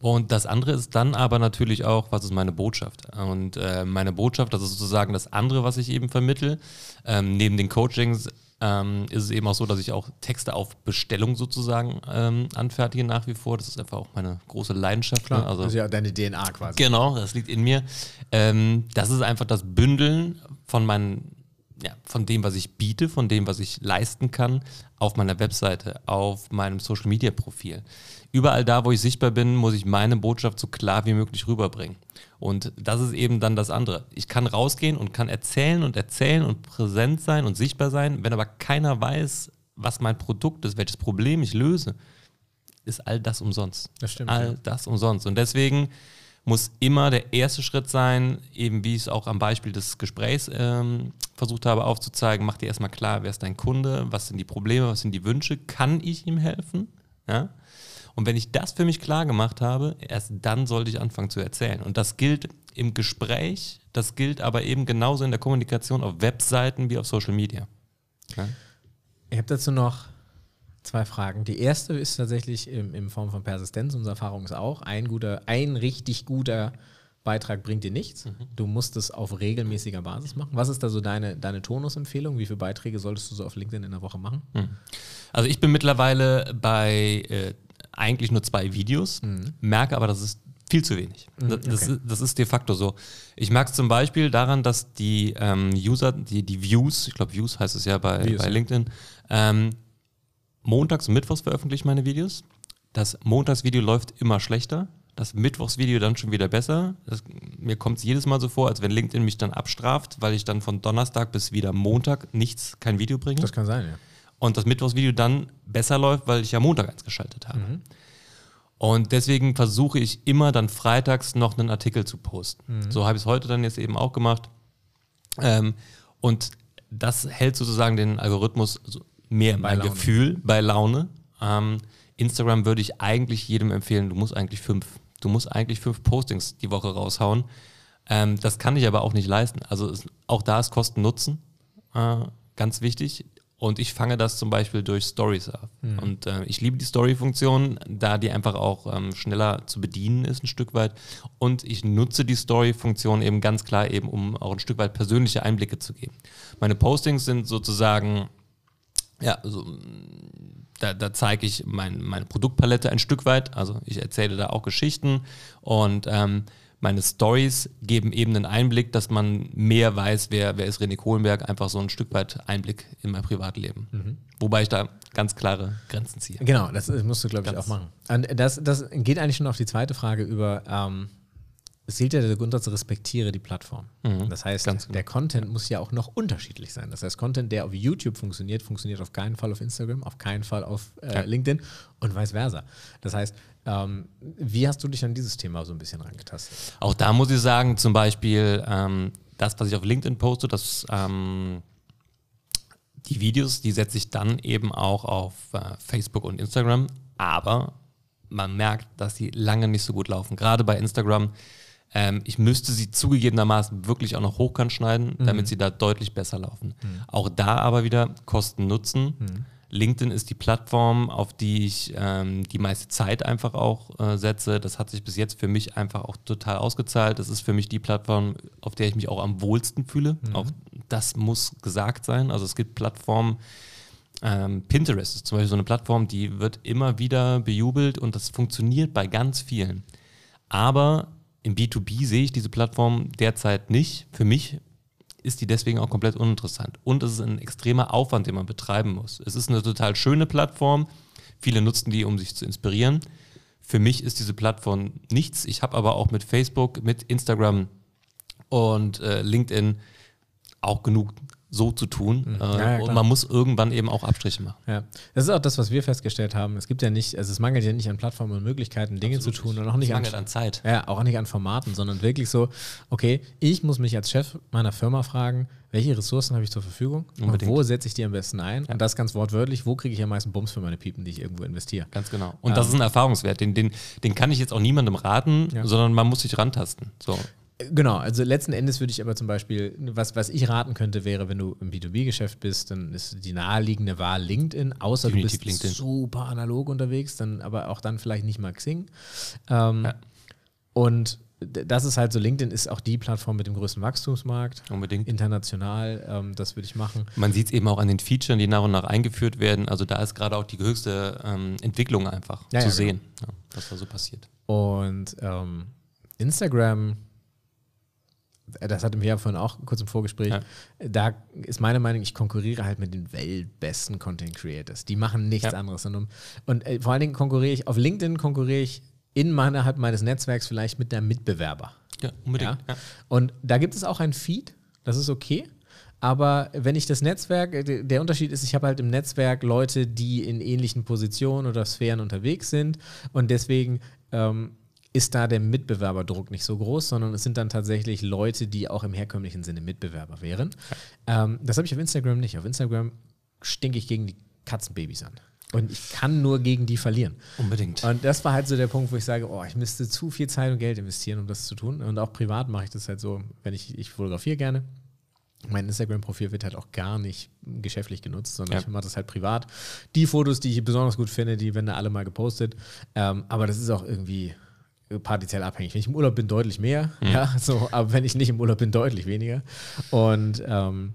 Und das andere ist dann aber natürlich auch, was ist meine Botschaft? Und äh, meine Botschaft, das ist sozusagen das andere, was ich eben vermittel. Ähm, neben den Coachings ähm, ist es eben auch so, dass ich auch Texte auf Bestellung sozusagen ähm, anfertige nach wie vor. Das ist einfach auch meine große Leidenschaft. Klar, ne? also, das ist ja deine DNA quasi. Genau, das liegt in mir. Ähm, das ist einfach das Bündeln von meinen, ja, von dem, was ich biete, von dem, was ich leisten kann, auf meiner Webseite, auf meinem Social Media Profil. Überall da, wo ich sichtbar bin, muss ich meine Botschaft so klar wie möglich rüberbringen. Und das ist eben dann das andere. Ich kann rausgehen und kann erzählen und erzählen und präsent sein und sichtbar sein. Wenn aber keiner weiß, was mein Produkt ist, welches Problem ich löse, ist all das umsonst. Das stimmt. All ja. das umsonst. Und deswegen muss immer der erste Schritt sein, eben wie ich es auch am Beispiel des Gesprächs ähm, versucht habe aufzuzeigen, mach dir erstmal klar, wer ist dein Kunde, was sind die Probleme, was sind die Wünsche, kann ich ihm helfen? Ja? Und wenn ich das für mich klar gemacht habe, erst dann sollte ich anfangen zu erzählen. Und das gilt im Gespräch, das gilt aber eben genauso in der Kommunikation auf Webseiten wie auf Social Media. Ja? Ich habe dazu noch zwei Fragen. Die erste ist tatsächlich in, in Form von Persistenz. Unsere Erfahrung ist auch, ein guter, ein richtig guter Beitrag bringt dir nichts. Mhm. Du musst es auf regelmäßiger Basis machen. Was ist da so deine, deine Tonusempfehlung? Wie viele Beiträge solltest du so auf LinkedIn in der Woche machen? Also ich bin mittlerweile bei äh, eigentlich nur zwei Videos, merke aber, das ist viel zu wenig. Das, das, okay. ist, das ist de facto so. Ich merke es zum Beispiel daran, dass die ähm, User, die, die Views, ich glaube Views heißt es ja bei, Views, bei. LinkedIn, ähm, montags und mittwochs veröffentliche ich meine Videos. Das Montagsvideo läuft immer schlechter. Das Mittwochsvideo dann schon wieder besser. Das, mir kommt es jedes Mal so vor, als wenn LinkedIn mich dann abstraft, weil ich dann von Donnerstag bis wieder Montag nichts, kein Video bringe Das kann sein, ja. und das Mittwochsvideo dann besser läuft, weil ich ja Montag eins geschaltet habe. Und deswegen versuche ich immer dann freitags noch einen Artikel zu posten. So habe ich es heute dann jetzt eben auch gemacht. Ähm, und das hält sozusagen den Algorithmus so mehr Bei mein Laune. Gefühl bei Laune. Ähm, Instagram würde ich eigentlich jedem empfehlen, du musst eigentlich fünf, du musst eigentlich fünf Postings die Woche raushauen. Ähm, das kann ich aber auch nicht leisten. Also es, auch da ist Kosten-Nutzen äh, ganz wichtig. Und ich fange das zum Beispiel durch Stories ab. Und äh, ich liebe die Story-Funktion, da die einfach auch ähm, schneller zu bedienen ist, ein Stück weit. Und ich nutze die Story-Funktion eben ganz klar eben, um auch ein Stück weit persönliche Einblicke zu geben. Meine Postings sind sozusagen ja, also, mh, da, da zeige ich mein, meine Produktpalette ein Stück weit. Also ich erzähle da auch Geschichten und ähm, meine Stories geben eben einen Einblick, dass man mehr weiß, wer, wer ist René Kohlenberg, einfach so ein Stück weit Einblick in mein Privatleben. Wobei ich da ganz klare Grenzen ziehe. Genau, das musst du, glaube ich, Ganz- auch machen. Und das, das geht eigentlich schon auf die zweite Frage über, ähm, es gilt ja der Grundsatz, respektiere die Plattform. Das heißt, genau. der Content muss ja auch noch unterschiedlich sein. Das heißt, Content, der auf YouTube funktioniert, funktioniert auf keinen Fall auf Instagram, auf keinen Fall auf äh, Ja. LinkedIn und vice versa. Das heißt, ähm, wie hast du dich an dieses Thema so ein bisschen rangetastet? Auch da muss ich sagen, zum Beispiel ähm, das, was ich auf LinkedIn poste, das, ähm, die Videos, die setze ich dann eben auch auf äh, Facebook und Instagram, aber man merkt, dass sie lange nicht so gut laufen. Gerade bei Instagram. Ähm, ich müsste sie zugegebenermaßen wirklich auch noch hochkant schneiden, damit sie da deutlich besser laufen. Auch da aber wieder Kosten-Nutzen. LinkedIn ist die Plattform, auf die ich ähm, die meiste Zeit einfach auch äh, setze. Das hat sich bis jetzt für mich einfach auch total ausgezahlt. Das ist für mich die Plattform, auf der ich mich auch am wohlsten fühle. Auch das muss gesagt sein. Also es gibt Plattformen, ähm, Pinterest ist zum Beispiel so eine Plattform, die wird immer wieder bejubelt und das funktioniert bei ganz vielen. Aber im B2B sehe ich diese Plattform derzeit nicht. Für mich ist die deswegen auch komplett uninteressant. Und es ist ein extremer Aufwand, den man betreiben muss. Es ist eine total schöne Plattform. Viele nutzen die, um sich zu inspirieren. Für mich ist diese Plattform nichts. Ich habe aber auch mit Facebook, mit Instagram und äh, LinkedIn auch genug so zu tun. Äh, Ja, ja, und man muss irgendwann eben auch Abstriche machen. Ja, das ist auch das, was wir festgestellt haben. Es gibt ja nicht, also es mangelt ja nicht an Plattformen und Möglichkeiten, Dinge zu tun und auch nicht Es an, mangelt an Zeit. ja, auch nicht an Formaten, sondern wirklich so, okay, ich muss mich als Chef meiner Firma fragen, welche Ressourcen habe ich zur Verfügung und Unbedingt. wo setze ich die am besten ein? Und das ganz wortwörtlich, wo kriege ich am meisten Bums für meine Piepen, die ich irgendwo investiere? Ganz genau. Und das ist ein Erfahrungswert, den, den, den kann ich jetzt auch niemandem raten, Ja. sondern man muss sich rantasten. So. Genau, also letzten Endes würde ich aber zum Beispiel, was, was ich raten könnte, wäre, wenn du im B2B-Geschäft bist, dann ist die naheliegende Wahl LinkedIn, außer Definitiv du bist LinkedIn. super analog unterwegs, dann aber auch dann vielleicht nicht mal Xing. Ähm, Ja. Und das ist halt so, LinkedIn ist auch die Plattform mit dem größten Wachstumsmarkt. Unbedingt. International, ähm, das würde ich machen. Man sieht es eben auch an den Features, die nach und nach eingeführt werden. Also da ist gerade auch die höchste ähm, Entwicklung einfach Ja, zu ja, sehen, ja, was da so passiert. Und ähm, Instagram, das hatten wir ja vorhin auch kurz im Vorgespräch, Ja. da ist meine Meinung, ich konkurriere halt mit den weltbesten Content Creators. Die machen nichts Ja. anderes. Und, und äh, vor allen Dingen konkurriere ich, auf LinkedIn konkurriere ich innerhalb meines Netzwerks vielleicht mit einem Mitbewerber. Ja, unbedingt. Ja? Ja. Und da gibt es auch ein Feed, das ist okay. Aber wenn ich das Netzwerk, äh, der Unterschied ist, ich habe halt im Netzwerk Leute, die in ähnlichen Positionen oder Sphären unterwegs sind und deswegen ähm, ist da der Mitbewerberdruck nicht so groß, sondern es sind dann tatsächlich Leute, die auch im herkömmlichen Sinne Mitbewerber wären. Ähm, das habe ich auf Instagram nicht. Auf Instagram stinke ich gegen die Katzenbabys an. Und ich kann nur gegen die verlieren. Unbedingt. Und das war halt so der Punkt, wo ich sage, oh, ich müsste zu viel Zeit und Geld investieren, um das zu tun. Und auch privat mache ich das halt so, wenn ich, ich fotografiere gerne. Mein Instagram-Profil wird halt auch gar nicht geschäftlich genutzt, sondern Ja. ich mache das halt privat. Die Fotos, die ich besonders gut finde, die werden da alle mal gepostet. Ähm, aber das ist auch irgendwie partiell abhängig. Wenn ich im Urlaub bin, deutlich mehr. Ja, so, aber wenn ich nicht im Urlaub bin, deutlich weniger. Und ähm,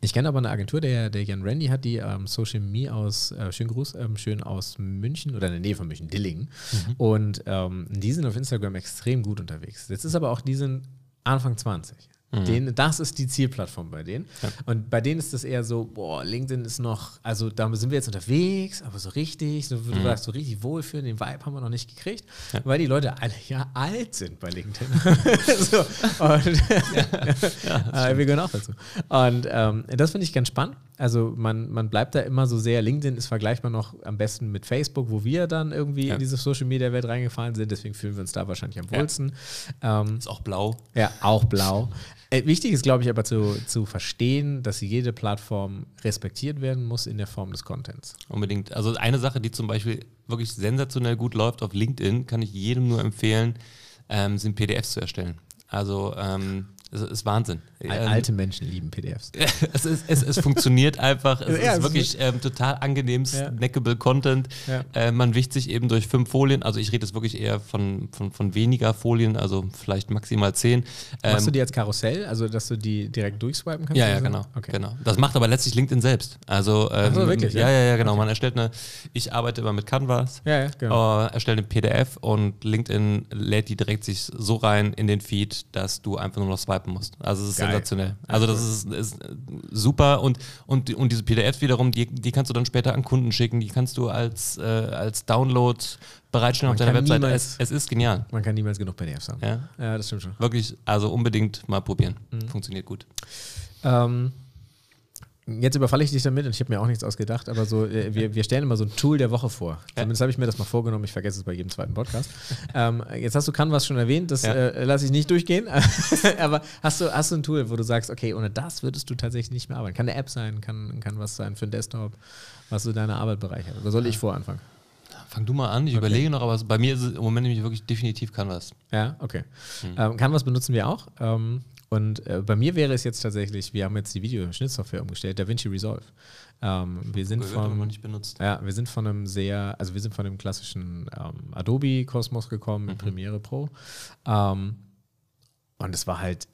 ich kenne aber eine Agentur, der, der Jan Randy hat, die ähm, Social Me aus, äh, schönen Gruß, ähm, schön aus München oder in der Nähe von München, Dillingen. Und ähm, die sind auf Instagram extrem gut unterwegs. Jetzt ist aber auch, die sind Anfang 20. Denen, das ist die Zielplattform bei denen. Und bei denen ist das eher so, boah, LinkedIn ist noch, also da sind wir jetzt unterwegs, aber so richtig, so, du sagst, so richtig wohlfühlen, den Vibe haben wir noch nicht gekriegt, weil die Leute alle ja alt sind bei LinkedIn. so, und äh, wir gehören auch dazu. Und ähm, das finde ich ganz spannend. Also man, man bleibt da immer so sehr, LinkedIn ist vergleichbar noch am besten mit Facebook, wo wir dann irgendwie Ja. in diese Social Media Welt reingefallen sind, deswegen fühlen wir uns da wahrscheinlich am wohlsten. Ähm, Ist auch blau. ja, auch blau. Äh, wichtig ist, glaube ich, aber zu, zu verstehen, dass jede Plattform respektiert werden muss in der Form des Contents. Unbedingt. Also eine Sache, die zum Beispiel wirklich sensationell gut läuft auf LinkedIn, kann ich jedem nur empfehlen, ähm, sind PDFs zu erstellen. Also ähm, es ist Wahnsinn. Ähm, Alte Menschen lieben PDFs. es, ist, es, es funktioniert einfach. Es Ja, ist wirklich ähm, total angenehm, snackable Content. Äh, man wicht sich eben durch fünf Folien. Also ich rede jetzt wirklich eher von, von, von weniger Folien, also vielleicht maximal zehn. Machst Ähm, du die als Karussell, also dass du die direkt durchswipen kannst? ja, ja, so? genau, Okay. genau. Das macht aber letztlich LinkedIn selbst. Also, ähm, so, wirklich, Ja, ja? ja, genau. Man erstellt eine, ich arbeite immer mit Canvas. Ja, ja, genau. Äh, erstelle eine PDF und LinkedIn lädt die direkt sich so rein in den Feed, dass du einfach nur noch swipen musst. Also es ist Geil. sensationell. Also das ist, ist super und, und, und diese PDFs wiederum, die, die kannst du dann später an Kunden schicken, die kannst du als, äh, als Download bereitstellen Man auf deiner kann Webseite. niemals- Es, es ist genial. Man kann niemals genug PDFs haben. Ja. Ja, das stimmt schon. Wirklich, also unbedingt mal probieren. Mhm. Funktioniert gut. Ähm, jetzt überfalle ich dich damit und ich habe mir auch nichts ausgedacht, aber so, äh, wir, wir stellen immer so ein Tool der Woche vor. Zumindest habe ich mir das mal vorgenommen, ich vergesse es bei jedem zweiten Podcast. ähm, jetzt hast du Canvas schon erwähnt, das Ja. äh, lasse ich nicht durchgehen, aber hast du, hast du ein Tool, wo du sagst, okay, ohne das würdest du tatsächlich nicht mehr arbeiten? Kann eine App sein, kann, kann was sein für einen Desktop, was so deine Arbeit bereichert? Oder soll ich voranfangen? Fang du mal an, ich überlege noch, aber bei mir ist es im Moment nämlich wirklich definitiv Canvas. Ja, okay. Hm. Ähm, Canvas benutzen wir auch. Ähm, und äh, bei mir wäre es jetzt tatsächlich, wir haben jetzt die Videoschnittsoftware umgestellt, DaVinci Resolve. Ähm, wir sind von, noch nicht benutzt. ja, wir sind von einem sehr, also wir sind von dem klassischen ähm, Adobe-Kosmos gekommen Mhm. mit Premiere Pro. Ähm, und es war halt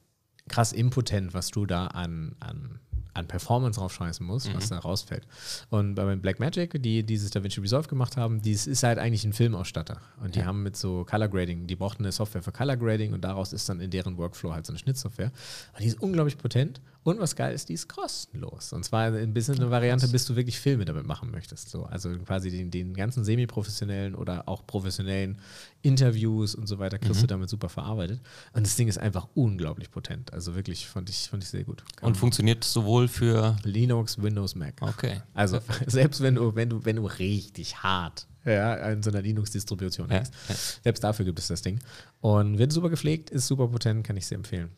krass impotent, was du da an, an, an Performance draufschmeißen musst, was Mhm. da rausfällt. Und bei Blackmagic, die dieses DaVinci Resolve gemacht haben, dies ist halt eigentlich ein Filmausstatter. Und die Ja. haben mit so Color Grading, die brauchten eine Software für Color Grading und daraus ist dann in deren Workflow halt so eine Schnittsoftware. Und die ist unglaublich potent. Und was geil ist, die ist kostenlos. Und zwar ein bisschen eine Variante, bis du wirklich Filme damit machen möchtest. So, also quasi den, den ganzen semi-professionellen oder auch professionellen Interviews und so weiter kriegst du damit super verarbeitet. Und das Ding ist einfach unglaublich potent. Also wirklich fand ich, fand ich sehr gut. Und funktioniert sowohl für. Linux, Windows, Mac. Okay. Also selbst wenn du, wenn du, wenn du richtig hart ja, in so einer Linux-Distribution Ja, hängst, ja. selbst dafür gibt es das Ding. Und wird super gepflegt, ist super potent, kann ich sehr empfehlen.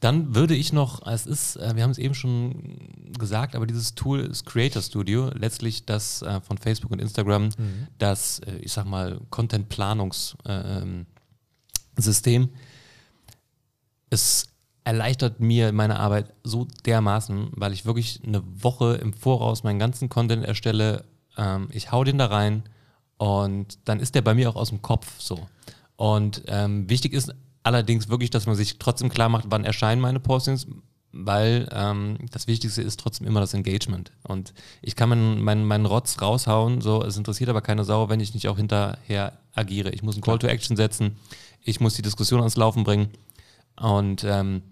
Dann würde ich noch, es ist, äh, wir haben es eben schon gesagt, aber dieses Tool ist Creator Studio, letztlich das äh, von Facebook und Instagram, das, äh, ich sag mal, Content-Planungssystem. Es erleichtert mir meine Arbeit so dermaßen, weil ich wirklich eine Woche im Voraus meinen ganzen Content erstelle. Ähm, ich hau den da rein und dann ist der bei mir auch aus dem Kopf so. Und ähm, wichtig ist allerdings wirklich, dass man sich trotzdem klar macht, wann erscheinen meine Postings, weil ähm, das Wichtigste ist trotzdem immer das Engagement. Und ich kann meinen, meinen, meinen Rotz raushauen, so, es interessiert aber keine Sau, wenn ich nicht auch hinterher agiere. Ich muss einen Call to Action setzen, ich muss die Diskussion ans Laufen bringen. Und ähm,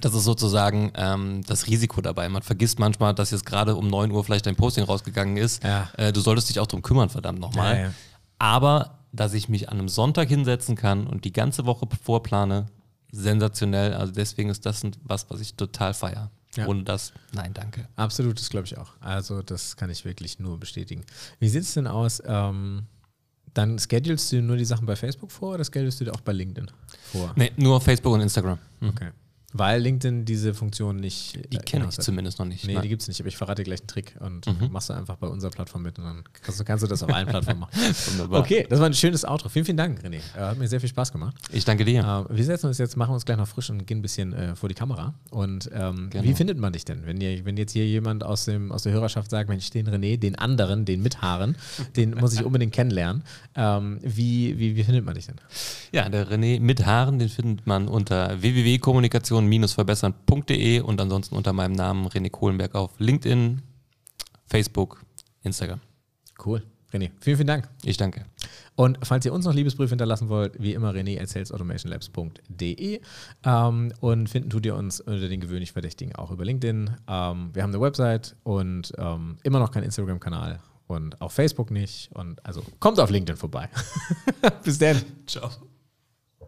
das ist sozusagen ähm, das Risiko dabei. Man vergisst manchmal, dass jetzt gerade um 9 Uhr vielleicht ein Posting rausgegangen ist. Ja. Äh, du solltest dich auch darum kümmern, verdammt nochmal. Ja, ja. Aber dass ich mich an einem Sonntag hinsetzen kann und die ganze Woche vorplane, sensationell. Also deswegen ist das was, was ich total feiere. Ja. Ohne das, nein, danke. Absolut, das glaube ich auch. Also das kann ich wirklich nur bestätigen. Wie sieht es denn aus? Ähm, dann schedulst du nur die Sachen bei Facebook vor oder schedulst du die auch bei LinkedIn vor? Nee, nur Facebook und Instagram. Hm. Okay. Weil LinkedIn diese Funktion nicht. Die äh, kenne ich hat. zumindest noch nicht. Nee, Nein. die gibt es nicht, aber ich verrate dir gleich einen Trick und Mhm. machst du einfach bei unserer Plattform mit und dann kannst du, kannst du das auf allen Plattformen machen. Wunderbar. Okay, das war ein schönes Outro. Vielen, vielen Dank, René. Äh, Hat mir sehr viel Spaß gemacht. Ich danke dir. Äh, wir setzen uns jetzt, machen uns gleich noch frisch und gehen ein bisschen vor die Kamera. Und ähm, Genau. wie findet man dich denn? Wenn, ihr, wenn jetzt hier jemand aus, dem, aus der Hörerschaft sagt, Mensch, den René, den anderen, den mit Haaren, den muss ich unbedingt kennenlernen. Ähm, wie, wie, wie findet man dich denn? Ja, der René mit Haaren, den findet man unter www.kommunikation-verbessern.de und ansonsten unter meinem Namen René Kohlenberg auf LinkedIn, Facebook, Instagram. Cool. René, vielen, vielen Dank. Ich danke. Und falls ihr uns noch Liebesbriefe hinterlassen wollt, wie immer rené at salesautomationlabs.de ähm, und finden tut ihr uns unter den gewöhnlich Verdächtigen auch über LinkedIn. Ähm, wir haben eine Website und ähm, immer noch keinen Instagram-Kanal und auf Facebook nicht. Und also kommt auf LinkedIn vorbei. Bis dann. Ciao.